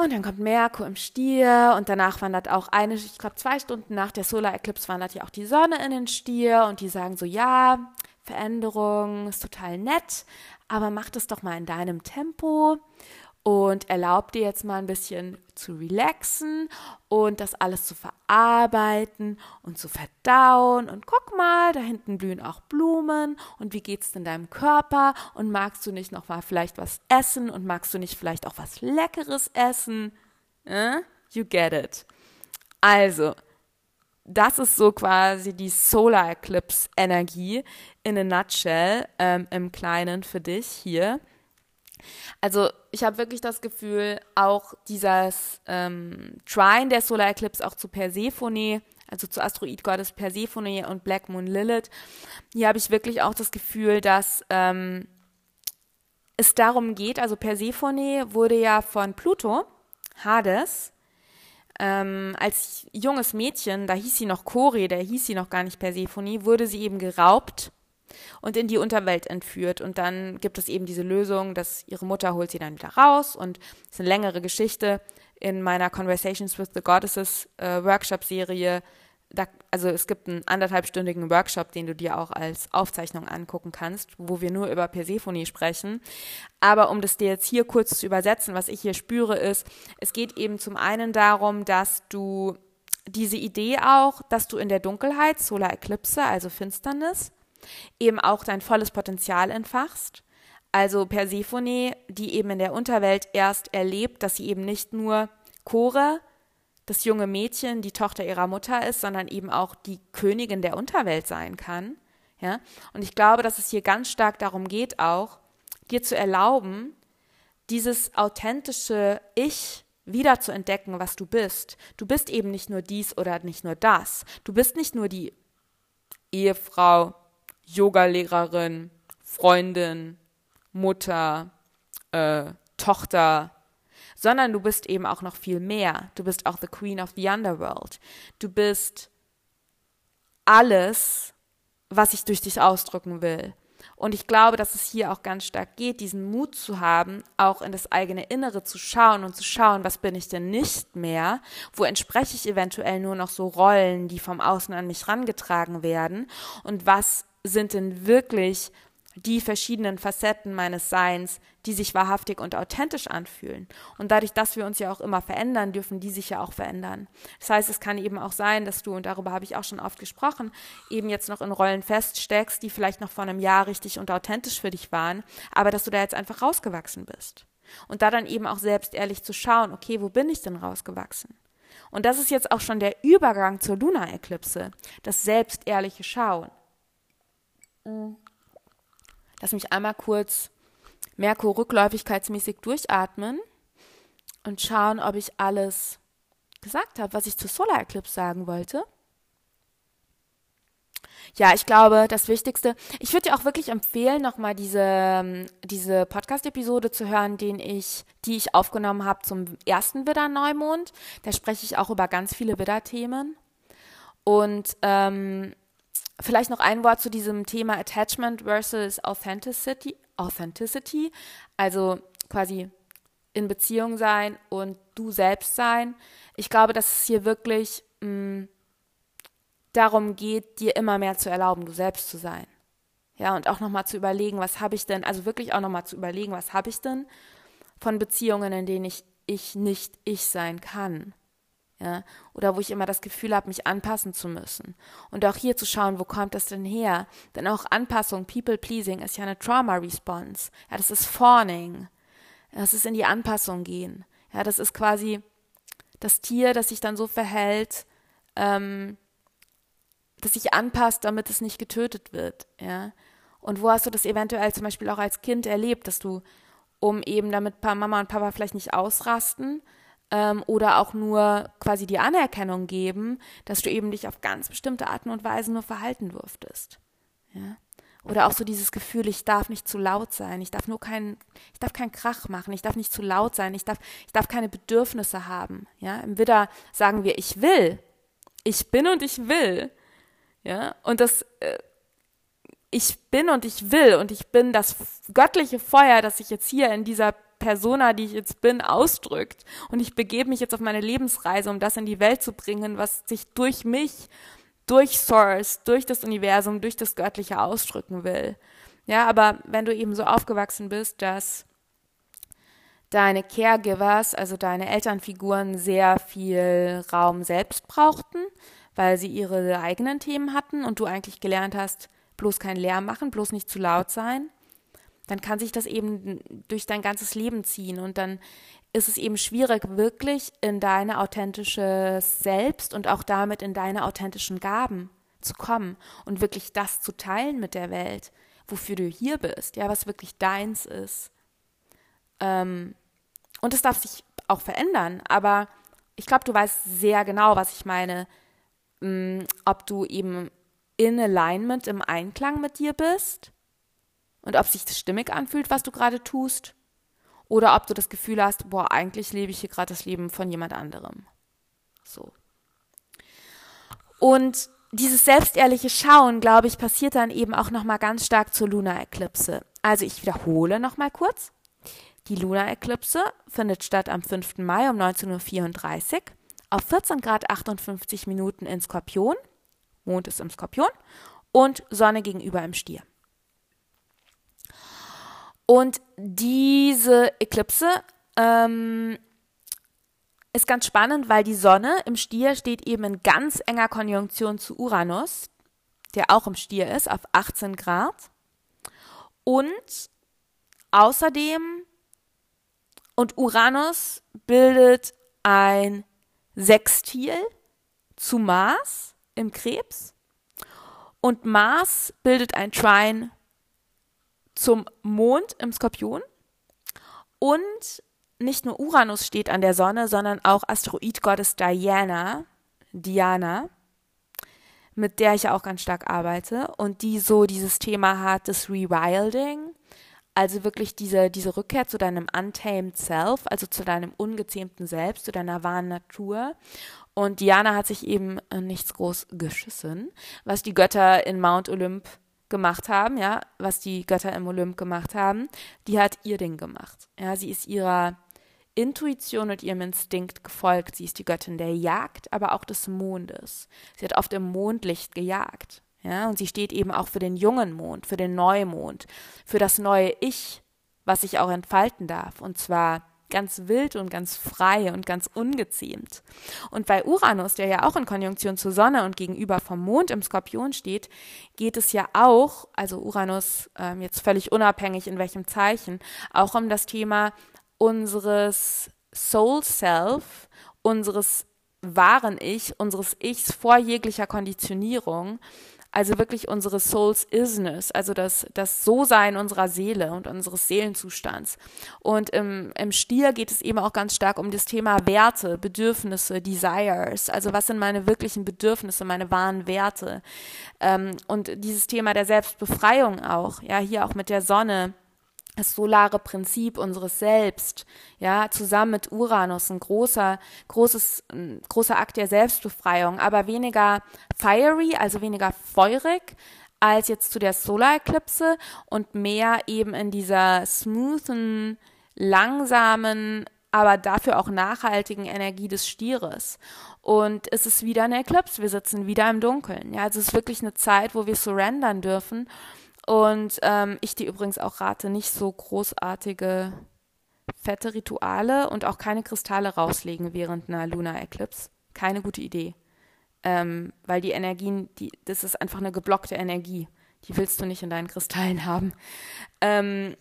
Und dann kommt Merkur im Stier und danach wandert auch eine, ich glaube zwei Stunden nach der Solar Eclipse wandert ja auch die Sonne in den Stier und die sagen so, ja, Veränderung ist total nett, aber mach das doch mal in deinem Tempo und erlaub dir jetzt mal ein bisschen zu relaxen und das alles zu verarbeiten und zu verdauen und guck mal, da hinten blühen auch Blumen und wie geht's denn deinem Körper und magst du nicht noch mal vielleicht was essen und magst du nicht vielleicht auch was leckeres essen? Äh? You get it. Also, das ist so quasi die Solar Eclipse Energie in a nutshell ähm, im Kleinen für dich hier. Also ich habe wirklich das Gefühl, auch dieses ähm, Trine der Solar Eclipse auch zu Persephone, also zu Asteroidgottes Persephone und Black Moon Lilith, hier habe ich wirklich auch das Gefühl, dass ähm, es darum geht, also Persephone wurde ja von Pluto, Hades, ähm, als junges Mädchen, da hieß sie noch Chore, da hieß sie noch gar nicht Persephone, wurde sie eben geraubt und in die Unterwelt entführt. Und dann gibt es eben diese Lösung, dass ihre Mutter holt sie dann wieder raus und es ist eine längere Geschichte. In meiner Conversations with the Goddesses äh, Workshop-Serie also es gibt einen anderthalbstündigen Workshop, den du dir auch als Aufzeichnung angucken kannst, wo wir nur über Persephone sprechen. Aber um das dir jetzt hier kurz zu übersetzen, was ich hier spüre, ist, es geht eben zum einen darum, dass du diese Idee auch, dass du in der Dunkelheit, Solar Eclipse, also Finsternis, eben auch dein volles Potenzial entfachst. Also Persephone, die eben in der Unterwelt erst erlebt, dass sie eben nicht nur Chore, das junge Mädchen, die Tochter ihrer Mutter ist, sondern eben auch die Königin der Unterwelt sein kann. Ja? Und ich glaube, dass es hier ganz stark darum geht, auch dir zu erlauben, dieses authentische Ich wieder zu entdecken, was du bist. Du bist eben nicht nur dies oder nicht nur das. Du bist nicht nur die Ehefrau, Yogalehrerin, Freundin, Mutter, äh, Tochter, sondern du bist eben auch noch viel mehr. Du bist auch the Queen of the Underworld. Du bist alles, was ich durch dich ausdrücken will. Und ich glaube, dass es hier auch ganz stark geht, diesen Mut zu haben, auch in das eigene Innere zu schauen und zu schauen, was bin ich denn nicht mehr? Wo entspreche ich eventuell nur noch so Rollen, die vom Außen an mich rangetragen werden? Und was sind denn wirklich die verschiedenen Facetten meines Seins, die sich wahrhaftig und authentisch anfühlen. Und dadurch, dass wir uns ja auch immer verändern, dürfen die sich ja auch verändern. Das heißt, es kann eben auch sein, dass du, und darüber habe ich auch schon oft gesprochen, eben jetzt noch in Rollen feststeckst, die vielleicht noch vor einem Jahr richtig und authentisch für dich waren, aber dass du da jetzt einfach rausgewachsen bist. Und da dann eben auch selbst ehrlich zu schauen, okay, wo bin ich denn rausgewachsen? Und das ist jetzt auch schon der Übergang zur Luna-Eklipse, das selbstehrliche Schauen. Lass mich einmal kurz Merkur rückläufigkeitsmäßig durchatmen und schauen, ob ich alles gesagt habe, was ich zur Solar Eclipse sagen wollte. Ja, ich glaube, das Wichtigste, ich würde dir auch wirklich empfehlen, nochmal diese, diese Podcast-Episode zu hören, den ich, die ich aufgenommen habe zum ersten Widder-Neumond. Da spreche ich auch über ganz viele Widder-Themen. Und ähm, Vielleicht noch ein Wort zu diesem Thema Attachment versus Authenticity. Authenticity, also quasi in Beziehung sein und du selbst sein. Ich glaube, dass es hier wirklich mh, mm, darum geht, dir immer mehr zu erlauben, du selbst zu sein. Ja, und auch nochmal zu überlegen, was habe ich denn, also wirklich auch nochmal zu überlegen, was habe ich denn von Beziehungen, in denen ich, ich nicht ich sein kann ja, oder wo ich immer das Gefühl habe, mich anpassen zu müssen. Und auch hier zu schauen, wo kommt das denn her? Denn auch Anpassung, People-Pleasing ist ja eine Trauma-Response. Ja, das ist Fawning. Das ist in die Anpassung gehen. Ja, das ist quasi das Tier, das sich dann so verhält, ähm, das sich anpasst, damit es nicht getötet wird. Ja, und wo hast du das eventuell zum Beispiel auch als Kind erlebt, dass du, um eben damit Mama und Papa vielleicht nicht ausrasten, ähm, oder auch nur quasi die Anerkennung geben, dass du eben dich auf ganz bestimmte Arten und Weisen nur verhalten durftest. Ja? Oder auch so dieses Gefühl, ich darf nicht zu laut sein, ich darf nur keinen, ich darf keinen Krach machen, ich darf nicht zu laut sein, ich darf, ich darf keine Bedürfnisse haben. Ja, im Widder sagen wir, ich will, ich bin und ich will. Ja, und das, äh, ich bin und ich will und ich bin das göttliche Feuer, das sich jetzt hier in dieser Persona, die ich jetzt bin, ausdrückt. Und ich begebe mich jetzt auf meine Lebensreise, um das in die Welt zu bringen, was sich durch mich durch Source, durch das Universum, durch das Göttliche ausdrücken will. Ja, aber wenn du eben so aufgewachsen bist, dass deine Caregivers, also deine Elternfiguren, sehr viel Raum selbst brauchten, weil sie ihre eigenen Themen hatten und du eigentlich gelernt hast, bloß kein Lärm machen, bloß nicht zu laut sein, dann kann sich das eben durch dein ganzes Leben ziehen und dann ist es eben schwierig, wirklich in deine authentische Selbst und auch damit in deine authentischen Gaben zu kommen und wirklich das zu teilen mit der Welt, wofür du hier bist, ja, was wirklich deins ist. Ähm, und es darf sich auch verändern, aber ich glaube, du weißt sehr genau, was ich meine, mh, mm, ob du eben in Alignment, im Einklang mit dir bist und ob sich das stimmig anfühlt, was du gerade tust oder ob du das Gefühl hast, boah, eigentlich lebe ich hier gerade das Leben von jemand anderem. So. Und dieses selbstehrliche Schauen, glaube ich, passiert dann eben auch nochmal ganz stark zur Luna-Eklipse. Also ich wiederhole nochmal kurz. Die Luna-Eklipse findet statt am 5. Mai um 19.34 Uhr auf 14 Grad 58 Minuten in Skorpion. Mond ist im Skorpion und Sonne gegenüber im Stier. Und diese Eklipse ähm, ist ganz spannend, weil die Sonne im Stier steht eben in ganz enger Konjunktion zu Uranus, der auch im Stier ist, auf 18 Grad. Und außerdem, und Uranus bildet ein Sextil zu Mars im Krebs. Und Mars bildet ein Trine zum Mond im Skorpion und nicht nur Uranus steht an der Sonne, sondern auch Asteroidgottes Diana, Diana, mit der ich ja auch ganz stark arbeite und die so dieses Thema hat des Rewilding, also wirklich diese, diese Rückkehr zu deinem untamed Self, also zu deinem ungezähmten Selbst, zu deiner wahren Natur. Und Diana hat sich eben nichts groß geschissen, was die Götter in Mount Olymp gemacht haben, ja, was die Götter im Olymp gemacht haben, die hat ihr Ding gemacht. Ja, sie ist ihrer Intuition und ihrem Instinkt gefolgt. Sie ist die Göttin der Jagd, aber auch des Mondes. Sie hat oft im Mondlicht gejagt. Ja, und sie steht eben auch für den jungen Mond, für den Neumond, für das neue Ich, was sich auch entfalten darf. Und zwar ganz wild und ganz frei und ganz ungezähmt. Und bei Uranus, der ja auch in Konjunktion zur Sonne und gegenüber vom Mond im Skorpion steht, geht es ja auch, also Uranus ähm, jetzt völlig unabhängig in welchem Zeichen, auch um das Thema unseres Soul Self, unseres wahren Ich, unseres Ichs vor jeglicher Konditionierung also wirklich unsere Souls Isness, also das, das So-Sein unserer Seele und unseres Seelenzustands. Und im, im Stier geht es eben auch ganz stark um das Thema Werte, Bedürfnisse, Desires, also was sind meine wirklichen Bedürfnisse, meine wahren Werte. Ähm, und dieses Thema der Selbstbefreiung auch, ja, hier auch mit der Sonne das solare Prinzip unseres Selbst, ja, zusammen mit Uranus, ein großer, großes, ein großer Akt der Selbstbefreiung, aber weniger fiery, also weniger feurig, als jetzt zu der Solar-Eklipse und mehr eben in dieser smoothen, langsamen, aber dafür auch nachhaltigen Energie des Stieres. Und es ist wieder eine Eklipse, wir sitzen wieder im Dunkeln. Ja, also es ist wirklich eine Zeit, wo wir surrendern dürfen und ähm, ich dir übrigens auch rate, nicht so großartige fette Rituale und auch keine Kristalle rauslegen während einer Lunar Eclipse. Keine gute Idee. Ähm, weil die Energien, die, das ist einfach eine geblockte Energie. Die willst du nicht in deinen Kristallen haben. Ähm,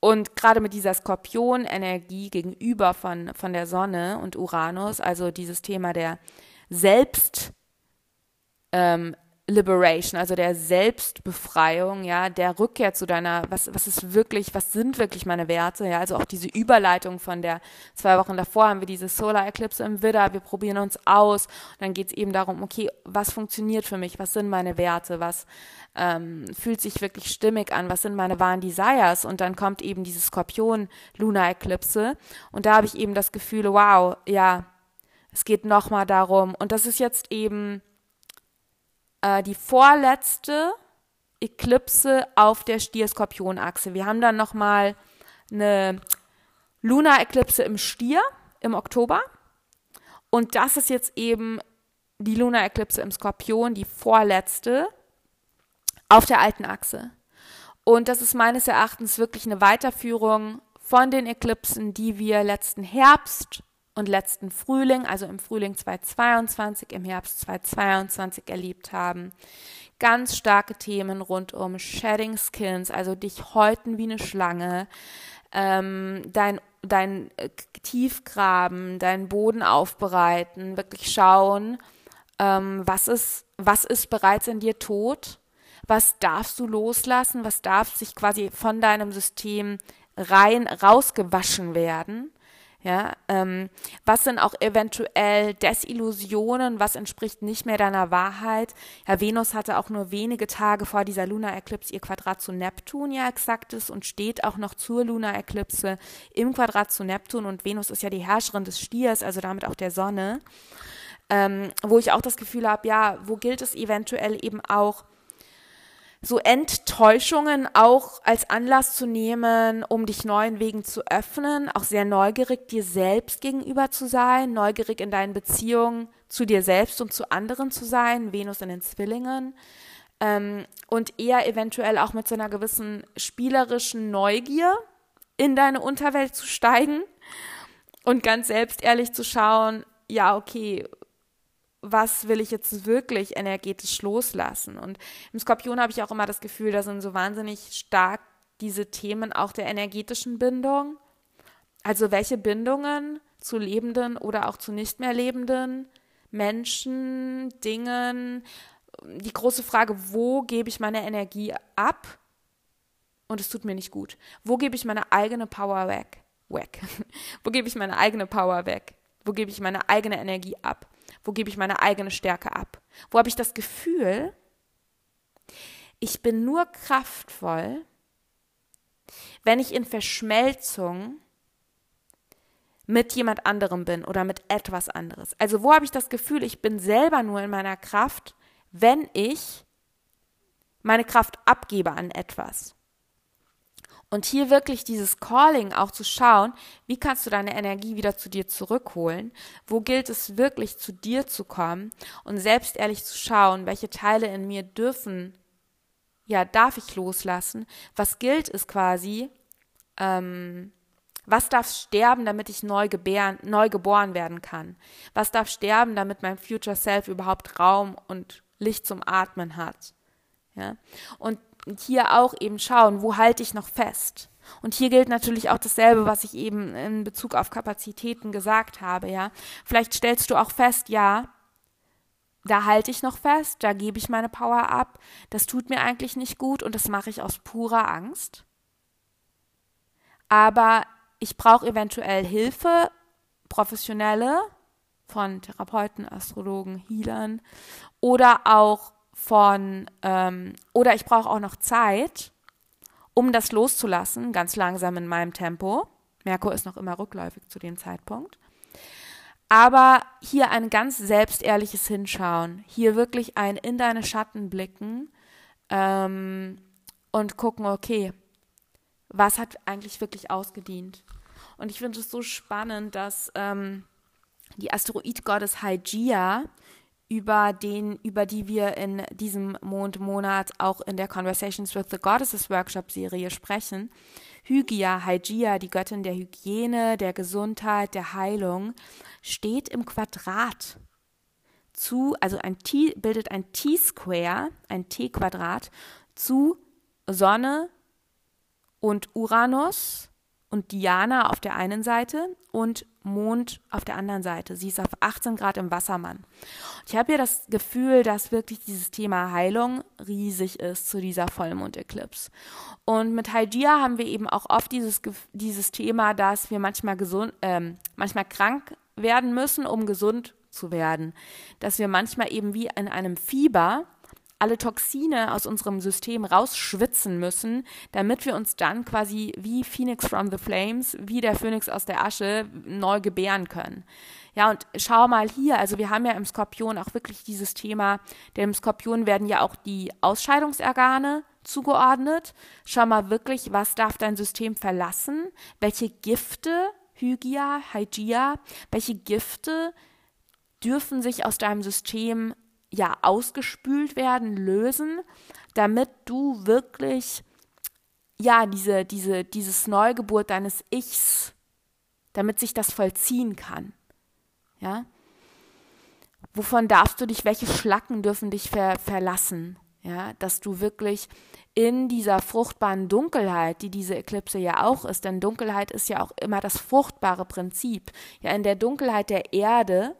und gerade mit dieser Skorpion-Energie gegenüber von, von der Sonne und Uranus, also dieses Thema der Selbst, ähm, Liberation, also der Selbstbefreiung, ja, der Rückkehr zu deiner, was, was ist wirklich, was sind wirklich meine Werte, ja, also auch diese Überleitung von der, zwei Wochen davor haben wir diese Solar Eclipse im Widder, wir probieren uns aus, und dann geht es eben darum, okay, was funktioniert für mich, was sind meine Werte, was ähm, fühlt sich wirklich stimmig an, was sind meine wahren Desires, und dann kommt eben diese Skorpion-Lunar Eclipse, und da habe ich eben das Gefühl, wow, ja, es geht nochmal darum, und das ist jetzt eben, äh, die vorletzte Eklipse auf der Stier-Skorpion-Achse. Wir haben dann nochmal eine Lunar-Eklipse im Stier im Oktober. Und das ist jetzt eben die Lunar-Eklipse im Skorpion, die vorletzte auf der alten Achse. Und das ist meines Erachtens wirklich eine Weiterführung von den Eklipsen, die wir letzten Herbst und letzten Frühling, also im Frühling 2022, im Herbst 2022 erlebt haben. Ganz starke Themen rund um Shedding Skins, also dich häuten wie eine Schlange, ähm, dein, dein äh, Tiefgraben, deinen Boden aufbereiten, wirklich schauen, ähm, was, ist, was ist bereits in dir tot, was darfst du loslassen, was darf sich quasi von deinem System rein rausgewaschen werden ja, ähm, was sind auch eventuell Desillusionen? Was entspricht nicht mehr deiner Wahrheit? Ja, Venus hatte auch nur wenige Tage vor dieser Lunar Eclipse ihr Quadrat zu Neptun ja exaktes und steht auch noch zur Lunar Eclipse im Quadrat zu Neptun und Venus ist ja die Herrscherin des Stiers, also damit auch der Sonne. Ähm, wo ich auch das Gefühl habe, ja, wo gilt es eventuell eben auch so Enttäuschungen auch als Anlass zu nehmen, um dich neuen Wegen zu öffnen, auch sehr neugierig dir selbst gegenüber zu sein, neugierig in deinen Beziehungen zu dir selbst und zu anderen zu sein, Venus in den Zwillingen, ähm, und eher eventuell auch mit so einer gewissen spielerischen Neugier in deine Unterwelt zu steigen und ganz selbst ehrlich zu schauen, ja, okay, was will ich jetzt wirklich energetisch loslassen? Und im Skorpion habe ich auch immer das Gefühl, da sind so wahnsinnig stark diese Themen auch der energetischen Bindung. Also welche Bindungen zu lebenden oder auch zu nicht mehr lebenden Menschen, Dingen. Die große Frage, wo gebe ich meine Energie ab? Und es tut mir nicht gut. Wo gebe ich meine eigene Power weg? Weg. wo gebe ich meine eigene Power weg? Wo gebe ich meine eigene Energie ab? Wo gebe ich meine eigene Stärke ab? Wo habe ich das Gefühl, ich bin nur kraftvoll, wenn ich in Verschmelzung mit jemand anderem bin oder mit etwas anderes. Also wo habe ich das Gefühl, ich bin selber nur in meiner Kraft, wenn ich meine Kraft abgebe an etwas. Und hier wirklich dieses Calling auch zu schauen, wie kannst du deine Energie wieder zu dir zurückholen? Wo gilt es wirklich zu dir zu kommen und selbst ehrlich zu schauen, welche Teile in mir dürfen, ja, darf ich loslassen? Was gilt es quasi? Ähm, was darf sterben, damit ich neu, gebären, neu geboren werden kann? Was darf sterben, damit mein Future Self überhaupt Raum und Licht zum Atmen hat? Ja? Und hier auch eben schauen, wo halte ich noch fest. Und hier gilt natürlich auch dasselbe, was ich eben in Bezug auf Kapazitäten gesagt habe, ja. Vielleicht stellst du auch fest, ja, da halte ich noch fest, da gebe ich meine Power ab, das tut mir eigentlich nicht gut und das mache ich aus purer Angst. Aber ich brauche eventuell Hilfe, professionelle von Therapeuten, Astrologen, Healern oder auch von, ähm, oder ich brauche auch noch Zeit, um das loszulassen, ganz langsam in meinem Tempo. Merkur ist noch immer rückläufig zu dem Zeitpunkt. Aber hier ein ganz selbstehrliches Hinschauen, hier wirklich ein in deine Schatten blicken ähm, und gucken, okay, was hat eigentlich wirklich ausgedient? Und ich finde es so spannend, dass ähm, die Asteroid-Gottes Hygeia über den, über die wir in diesem Mondmonat auch in der Conversations with the Goddesses Workshop Serie sprechen. Hygia, Hygia, die Göttin der Hygiene, der Gesundheit, der Heilung, steht im Quadrat zu, also ein T, bildet ein T-Square, ein T-Quadrat zu Sonne und Uranus und Diana auf der einen Seite und Mond auf der anderen Seite. Sie ist auf 18 Grad im Wassermann. Ich habe hier das Gefühl, dass wirklich dieses Thema Heilung riesig ist zu dieser Vollmond-Eclipse. Und mit Hygia haben wir eben auch oft dieses, dieses Thema, dass wir manchmal gesund, ähm, manchmal krank werden müssen, um gesund zu werden. Dass wir manchmal eben wie in einem Fieber alle Toxine aus unserem System rausschwitzen müssen, damit wir uns dann quasi wie Phoenix from the Flames, wie der Phönix aus der Asche neu gebären können. Ja, und schau mal hier, also wir haben ja im Skorpion auch wirklich dieses Thema, dem Skorpion werden ja auch die Ausscheidungsorgane zugeordnet. Schau mal wirklich, was darf dein System verlassen? Welche Gifte, Hygia, Hygia, welche Gifte dürfen sich aus deinem System ja ausgespült werden, lösen, damit du wirklich ja diese diese dieses Neugeburt deines Ichs, damit sich das vollziehen kann. Ja? Wovon darfst du dich, welche Schlacken dürfen dich ver, verlassen? Ja, dass du wirklich in dieser fruchtbaren Dunkelheit, die diese Eklipse ja auch ist, denn Dunkelheit ist ja auch immer das fruchtbare Prinzip. Ja, in der Dunkelheit der Erde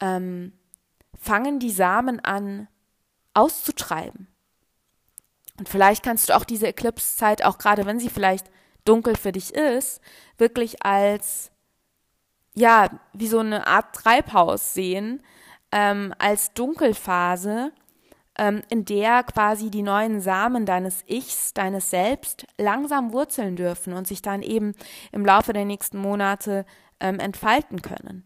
ähm, fangen die Samen an auszutreiben. Und vielleicht kannst du auch diese Eclipse-Zeit, auch gerade wenn sie vielleicht dunkel für dich ist, wirklich als, ja, wie so eine Art Treibhaus sehen, ähm, als Dunkelphase, ähm, in der quasi die neuen Samen deines Ichs, deines Selbst langsam wurzeln dürfen und sich dann eben im Laufe der nächsten Monate ähm, entfalten können.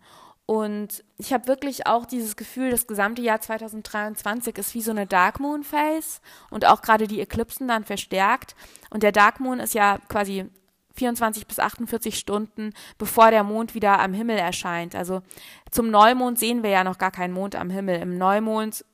Und ich habe wirklich auch dieses Gefühl, das gesamte Jahr 2023 ist wie so eine Dark Moon Phase und auch gerade die Eklipsen dann verstärkt. Und der Dark Moon ist ja quasi 24 bis 48 Stunden, bevor der Mond wieder am Himmel erscheint. Also zum Neumond sehen wir ja noch gar keinen Mond am Himmel. Im Neumond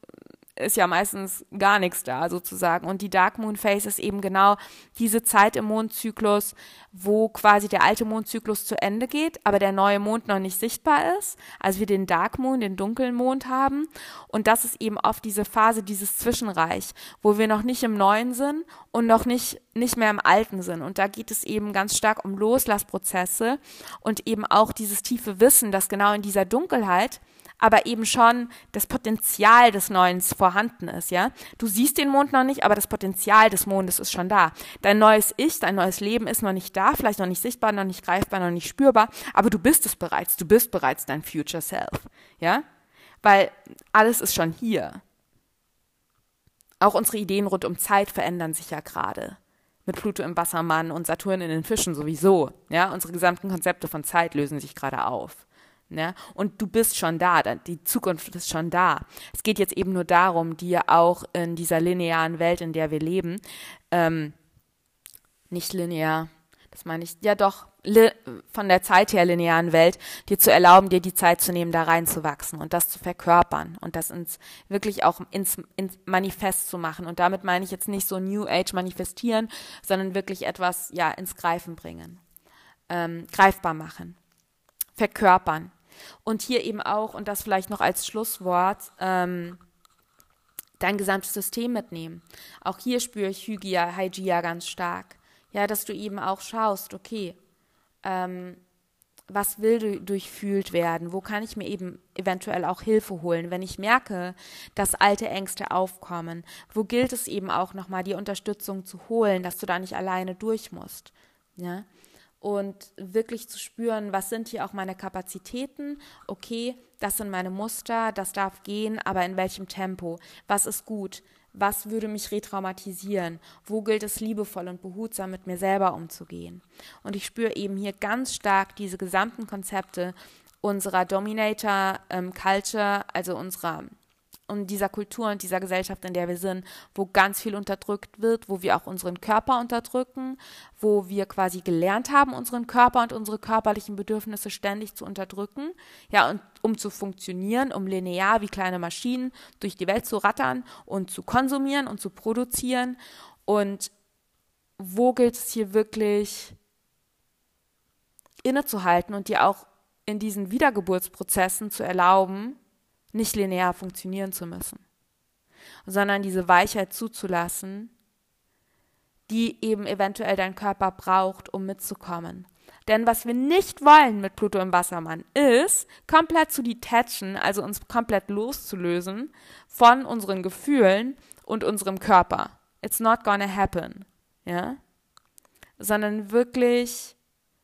ist ja meistens gar nichts da sozusagen. Und die Dark Moon Phase ist eben genau diese Zeit im Mondzyklus, wo quasi der alte Mondzyklus zu Ende geht, aber der neue Mond noch nicht sichtbar ist. Also wir den Dark Moon, den dunklen Mond haben. Und das ist eben oft diese Phase, dieses Zwischenreich, wo wir noch nicht im Neuen sind und noch nicht, nicht mehr im Alten sind. Und da geht es eben ganz stark um Loslassprozesse und eben auch dieses tiefe Wissen, dass genau in dieser Dunkelheit aber eben schon das Potenzial des Neuen vorhanden ist, ja. Du siehst den Mond noch nicht, aber das Potenzial des Mondes ist schon da. Dein neues Ich, dein neues Leben ist noch nicht da, vielleicht noch nicht sichtbar, noch nicht greifbar, noch nicht spürbar, aber du bist es bereits. Du bist bereits dein Future Self, ja. Weil alles ist schon hier. Auch unsere Ideen rund um Zeit verändern sich ja gerade mit Pluto im Wassermann und Saturn in den Fischen sowieso. Ja, unsere gesamten Konzepte von Zeit lösen sich gerade auf. Ne? Und du bist schon da, die Zukunft ist schon da. Es geht jetzt eben nur darum, dir auch in dieser linearen Welt, in der wir leben, ähm, nicht linear, das meine ich, ja doch, von der Zeit her linearen Welt, dir zu erlauben, dir die Zeit zu nehmen, da reinzuwachsen und das zu verkörpern und das ins, wirklich auch ins, ins Manifest zu machen. Und damit meine ich jetzt nicht so New Age manifestieren, sondern wirklich etwas, ja, ins Greifen bringen, ähm, greifbar machen, verkörpern. Und hier eben auch, und das vielleicht noch als Schlusswort, ähm, dein gesamtes System mitnehmen. Auch hier spüre ich Hygia, Hygia ganz stark. Ja, dass du eben auch schaust, okay, ähm, was will durchfühlt werden? Wo kann ich mir eben eventuell auch Hilfe holen, wenn ich merke, dass alte Ängste aufkommen? Wo gilt es eben auch nochmal die Unterstützung zu holen, dass du da nicht alleine durch musst? Ja? Und wirklich zu spüren, was sind hier auch meine Kapazitäten? Okay, das sind meine Muster, das darf gehen, aber in welchem Tempo? Was ist gut? Was würde mich retraumatisieren? Wo gilt es liebevoll und behutsam mit mir selber umzugehen? Und ich spüre eben hier ganz stark diese gesamten Konzepte unserer Dominator ähm, Culture, also unserer und dieser Kultur und dieser Gesellschaft, in der wir sind, wo ganz viel unterdrückt wird, wo wir auch unseren Körper unterdrücken, wo wir quasi gelernt haben, unseren Körper und unsere körperlichen Bedürfnisse ständig zu unterdrücken, ja, und um zu funktionieren, um linear wie kleine Maschinen durch die Welt zu rattern und zu konsumieren und zu produzieren. Und wo gilt es hier wirklich innezuhalten und dir auch in diesen Wiedergeburtsprozessen zu erlauben, nicht linear funktionieren zu müssen, sondern diese Weichheit zuzulassen, die eben eventuell dein Körper braucht, um mitzukommen. Denn was wir nicht wollen mit Pluto im Wassermann ist, komplett zu detachen, also uns komplett loszulösen von unseren Gefühlen und unserem Körper. It's not gonna happen. Ja? Sondern wirklich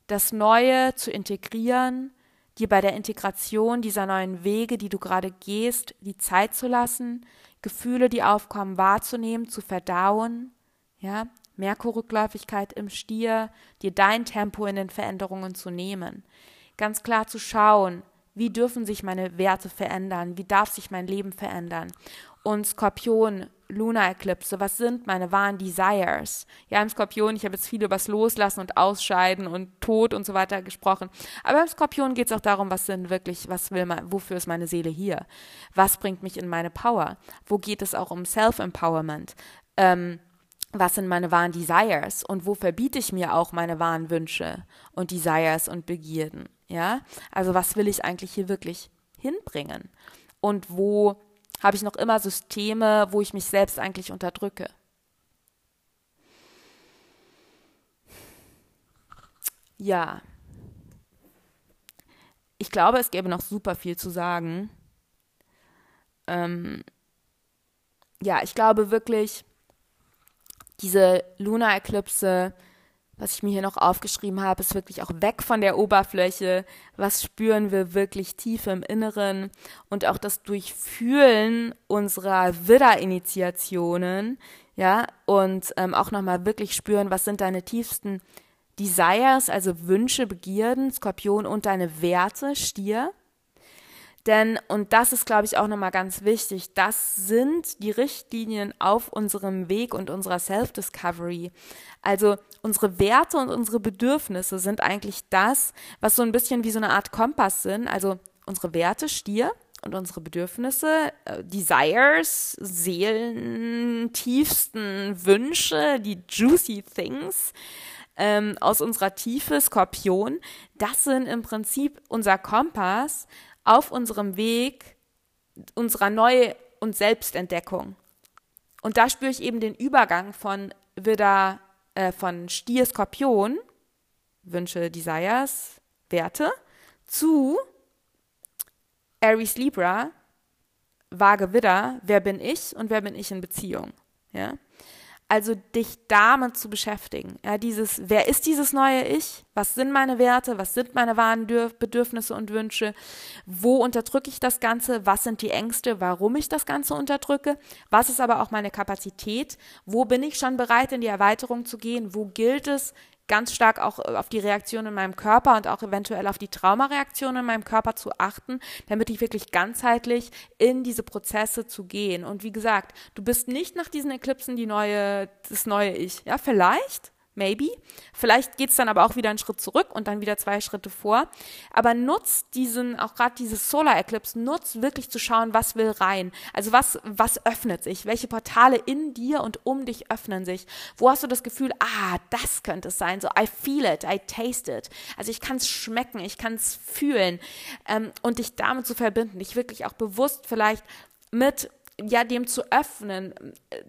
das Neue zu integrieren, dir bei der Integration dieser neuen Wege, die du gerade gehst, die Zeit zu lassen, Gefühle, die aufkommen, wahrzunehmen, zu verdauen, ja, Merkurrückläufigkeit im Stier, dir dein Tempo in den Veränderungen zu nehmen. Ganz klar zu schauen, wie dürfen sich meine Werte verändern, wie darf sich mein Leben verändern. Und Skorpion, Luna-Eklipse, was sind meine wahren Desires? Ja, im Skorpion, ich habe jetzt viel über das Loslassen und Ausscheiden und Tod und so weiter gesprochen. Aber im Skorpion geht es auch darum, was sind wirklich, was will man, wofür ist meine Seele hier? Was bringt mich in meine Power? Wo geht es auch um Self-Empowerment? Ähm, was sind meine wahren Desires und wo verbiete ich mir auch meine wahren Wünsche und Desires und Begierden, ja? Also was will ich eigentlich hier wirklich hinbringen? Und wo habe ich noch immer Systeme, wo ich mich selbst eigentlich unterdrücke? Ja. Ich glaube, es gäbe noch super viel zu sagen. Ähm, ja, ich glaube wirklich, diese Luna-Eklipse, was ich mir hier noch aufgeschrieben habe, ist wirklich auch weg von der Oberfläche. Was spüren wir wirklich tief im Inneren? Und auch das Durchfühlen unserer Widder-Initiationen, ja, und ähm, auch nochmal wirklich spüren, was sind deine tiefsten Desires, also Wünsche, Begierden, Skorpion und deine Werte, Stier. Denn, und das ist, glaube ich, auch nochmal ganz wichtig, das sind die Richtlinien auf unserem Weg und unserer Self-Discovery. Also unsere Werte und unsere Bedürfnisse sind eigentlich das, was so ein bisschen wie so eine Art Kompass sind. Also unsere Werte, Stier, und unsere Bedürfnisse, äh, Desires, seelentiefsten Wünsche, die juicy things ähm, aus unserer Tiefe, Skorpion, das sind im Prinzip unser Kompass, auf unserem Weg unserer Neu- und Selbstentdeckung. Und da spüre ich eben den Übergang von wieder äh, von Stier Skorpion, Wünsche, Desires, Werte, zu Aries Libra, Waage Widder, wer bin ich und wer bin ich in Beziehung. Ja? Also dich damit zu beschäftigen. Ja, dieses, wer ist dieses neue Ich? Was sind meine Werte? Was sind meine wahren Bedürfnisse und Wünsche? Wo unterdrücke ich das Ganze? Was sind die Ängste? Warum ich das Ganze unterdrücke? Was ist aber auch meine Kapazität? Wo bin ich schon bereit, in die Erweiterung zu gehen? Wo gilt es, ganz stark auch äh, auf die Reaktion in meinem Körper und auch eventuell auf die Traumareaktion in meinem Körper zu achten, damit ich wirklich ganzheitlich in diese Prozesse zu gehen. Und wie gesagt, du bist nicht nach diesen Eklipsen die neue, das neue Ich. Ja, vielleicht, maybe. Vielleicht geht es dann aber auch wieder einen Schritt zurück und dann wieder zwei Schritte vor. Aber nutzt diesen, auch gerade dieses Solar Eclipse, nutzt wirklich zu schauen, was will rein. Also was, was öffnet sich? Welche Portale in dir und um dich öffnen sich? Wo hast du das Gefühl, ah, das könnte es sein? So, I feel it, I taste it. Also ich kann es schmecken, ich kann es fühlen ähm, und dich damit zu verbinden, dich wirklich auch bewusst vielleicht mit ja, dem zu öffnen,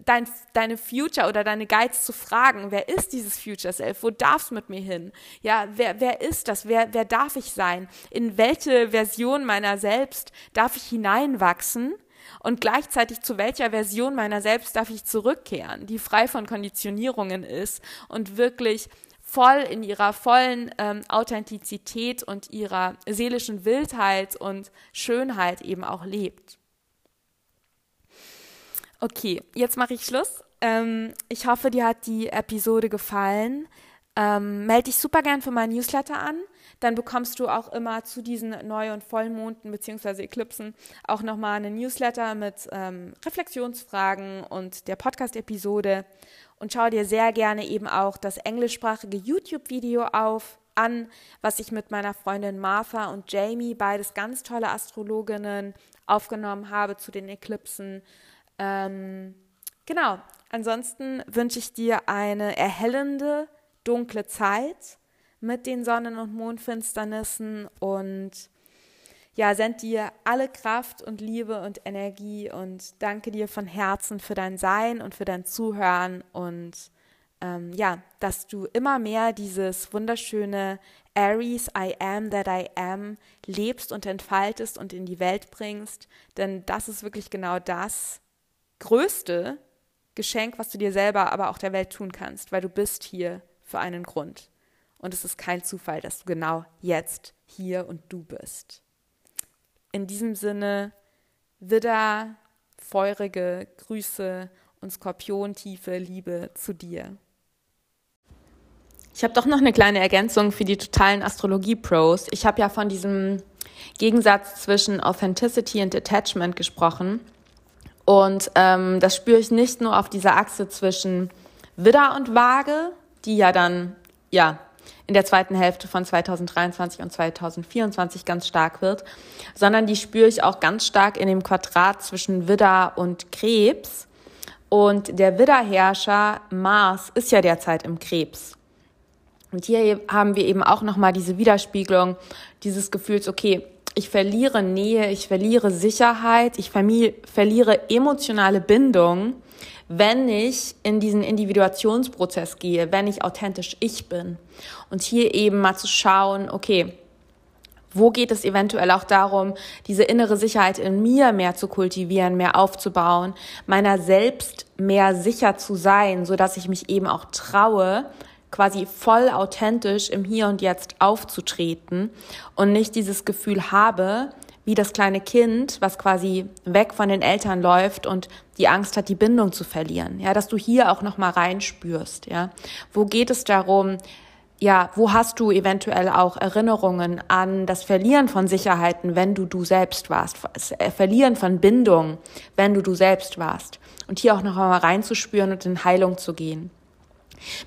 dein, deine Future oder deine Guides zu fragen, wer ist dieses Future Self? Wo darfst du mit mir hin? Ja, wer, wer ist das? Wer, wer darf ich sein? In welche Version meiner selbst darf ich hineinwachsen? Und gleichzeitig zu welcher Version meiner selbst darf ich zurückkehren, die frei von Konditionierungen ist und wirklich voll in ihrer vollen ähm, Authentizität und ihrer seelischen Wildheit und Schönheit eben auch lebt. Okay, jetzt mache ich Schluss. Ähm, ich hoffe, dir hat die Episode gefallen. Ähm, melde dich super gern für meinen Newsletter an. Dann bekommst du auch immer zu diesen Neu- und Vollmonden bzw. Eklipsen auch nochmal einen Newsletter mit ähm, Reflexionsfragen und der Podcast-Episode. Und schau dir sehr gerne eben auch das englischsprachige YouTube-Video auf an, was ich mit meiner Freundin Martha und Jamie, beides ganz tolle Astrologinnen, aufgenommen habe zu den Eklipsen. Ähm, genau, ansonsten wünsche ich dir eine erhellende, dunkle Zeit mit den Sonnen- und Mondfinsternissen und ja, send dir alle Kraft und Liebe und Energie und danke dir von Herzen für dein Sein und für dein Zuhören und ähm, ja, dass du immer mehr dieses wunderschöne Aries, I am that I am, lebst und entfaltest und in die Welt bringst. Denn das ist wirklich genau das größte Geschenk, was du dir selber, aber auch der Welt tun kannst, weil du bist hier für einen Grund. Und es ist kein Zufall, dass du genau jetzt hier und du bist. In diesem Sinne, Widder, feurige Grüße und skorpiontiefe Liebe zu dir. Ich habe doch noch eine kleine Ergänzung für die totalen Astrologie-Pros. Ich habe ja von diesem Gegensatz zwischen Authenticity und Attachment gesprochen. Und ähm, das spüre ich nicht nur auf dieser Achse zwischen Widder und Waage, die ja dann ja in der zweiten Hälfte von 2023 und 2024 ganz stark wird, sondern die spüre ich auch ganz stark in dem Quadrat zwischen Widder und Krebs. Und der Widderherrscher Mars ist ja derzeit im Krebs. Und hier haben wir eben auch nochmal diese Widerspiegelung dieses Gefühls, okay, ich verliere Nähe, ich verliere Sicherheit, ich verliere emotionale Bindung, wenn ich in diesen Individuationsprozess gehe, wenn ich authentisch ich bin. Und hier eben mal zu schauen, okay, wo geht es eventuell auch darum, diese innere Sicherheit in mir mehr zu kultivieren, mehr aufzubauen, meiner selbst mehr sicher zu sein, so dass ich mich eben auch traue, quasi voll authentisch im Hier und Jetzt aufzutreten und nicht dieses Gefühl habe, wie das kleine Kind, was quasi weg von den Eltern läuft und die Angst hat, die Bindung zu verlieren. Ja, dass du hier auch noch mal reinspürst. Ja, wo geht es darum? Ja, wo hast du eventuell auch Erinnerungen an das Verlieren von Sicherheiten, wenn du du selbst warst, das Verlieren von Bindung, wenn du du selbst warst? Und hier auch noch mal reinzuspüren und in Heilung zu gehen.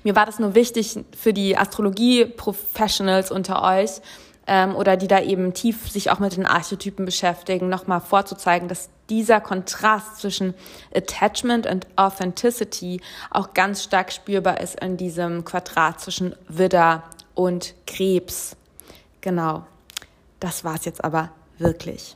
Mir war das nur wichtig für die Astrologie-Professionals unter euch ähm, oder die da eben tief sich auch mit den Archetypen beschäftigen, nochmal vorzuzeigen, dass dieser Kontrast zwischen Attachment und Authenticity auch ganz stark spürbar ist in diesem Quadrat zwischen Widder und Krebs. Genau. Das war's jetzt aber wirklich.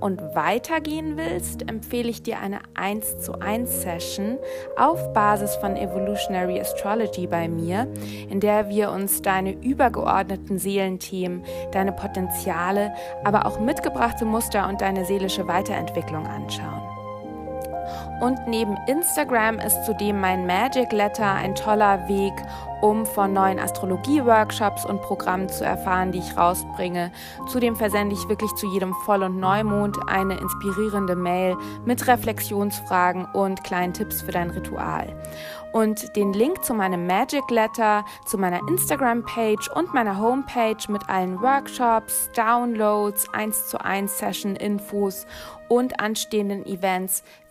und weitergehen willst, empfehle ich dir eine 1 zu 1 Session auf Basis von Evolutionary Astrology bei mir, in der wir uns deine übergeordneten Seelenthemen, deine Potenziale, aber auch mitgebrachte Muster und deine seelische Weiterentwicklung anschauen. Und neben Instagram ist zudem mein Magic Letter ein toller Weg, um von neuen Astrologie-Workshops und Programmen zu erfahren, die ich rausbringe. Zudem versende ich wirklich zu jedem Voll- und Neumond eine inspirierende Mail mit Reflexionsfragen und kleinen Tipps für dein Ritual. Und den Link zu meinem Magic Letter, zu meiner Instagram-Page und meiner Homepage mit allen Workshops, Downloads, 1 zu 1 Session-Infos und anstehenden Events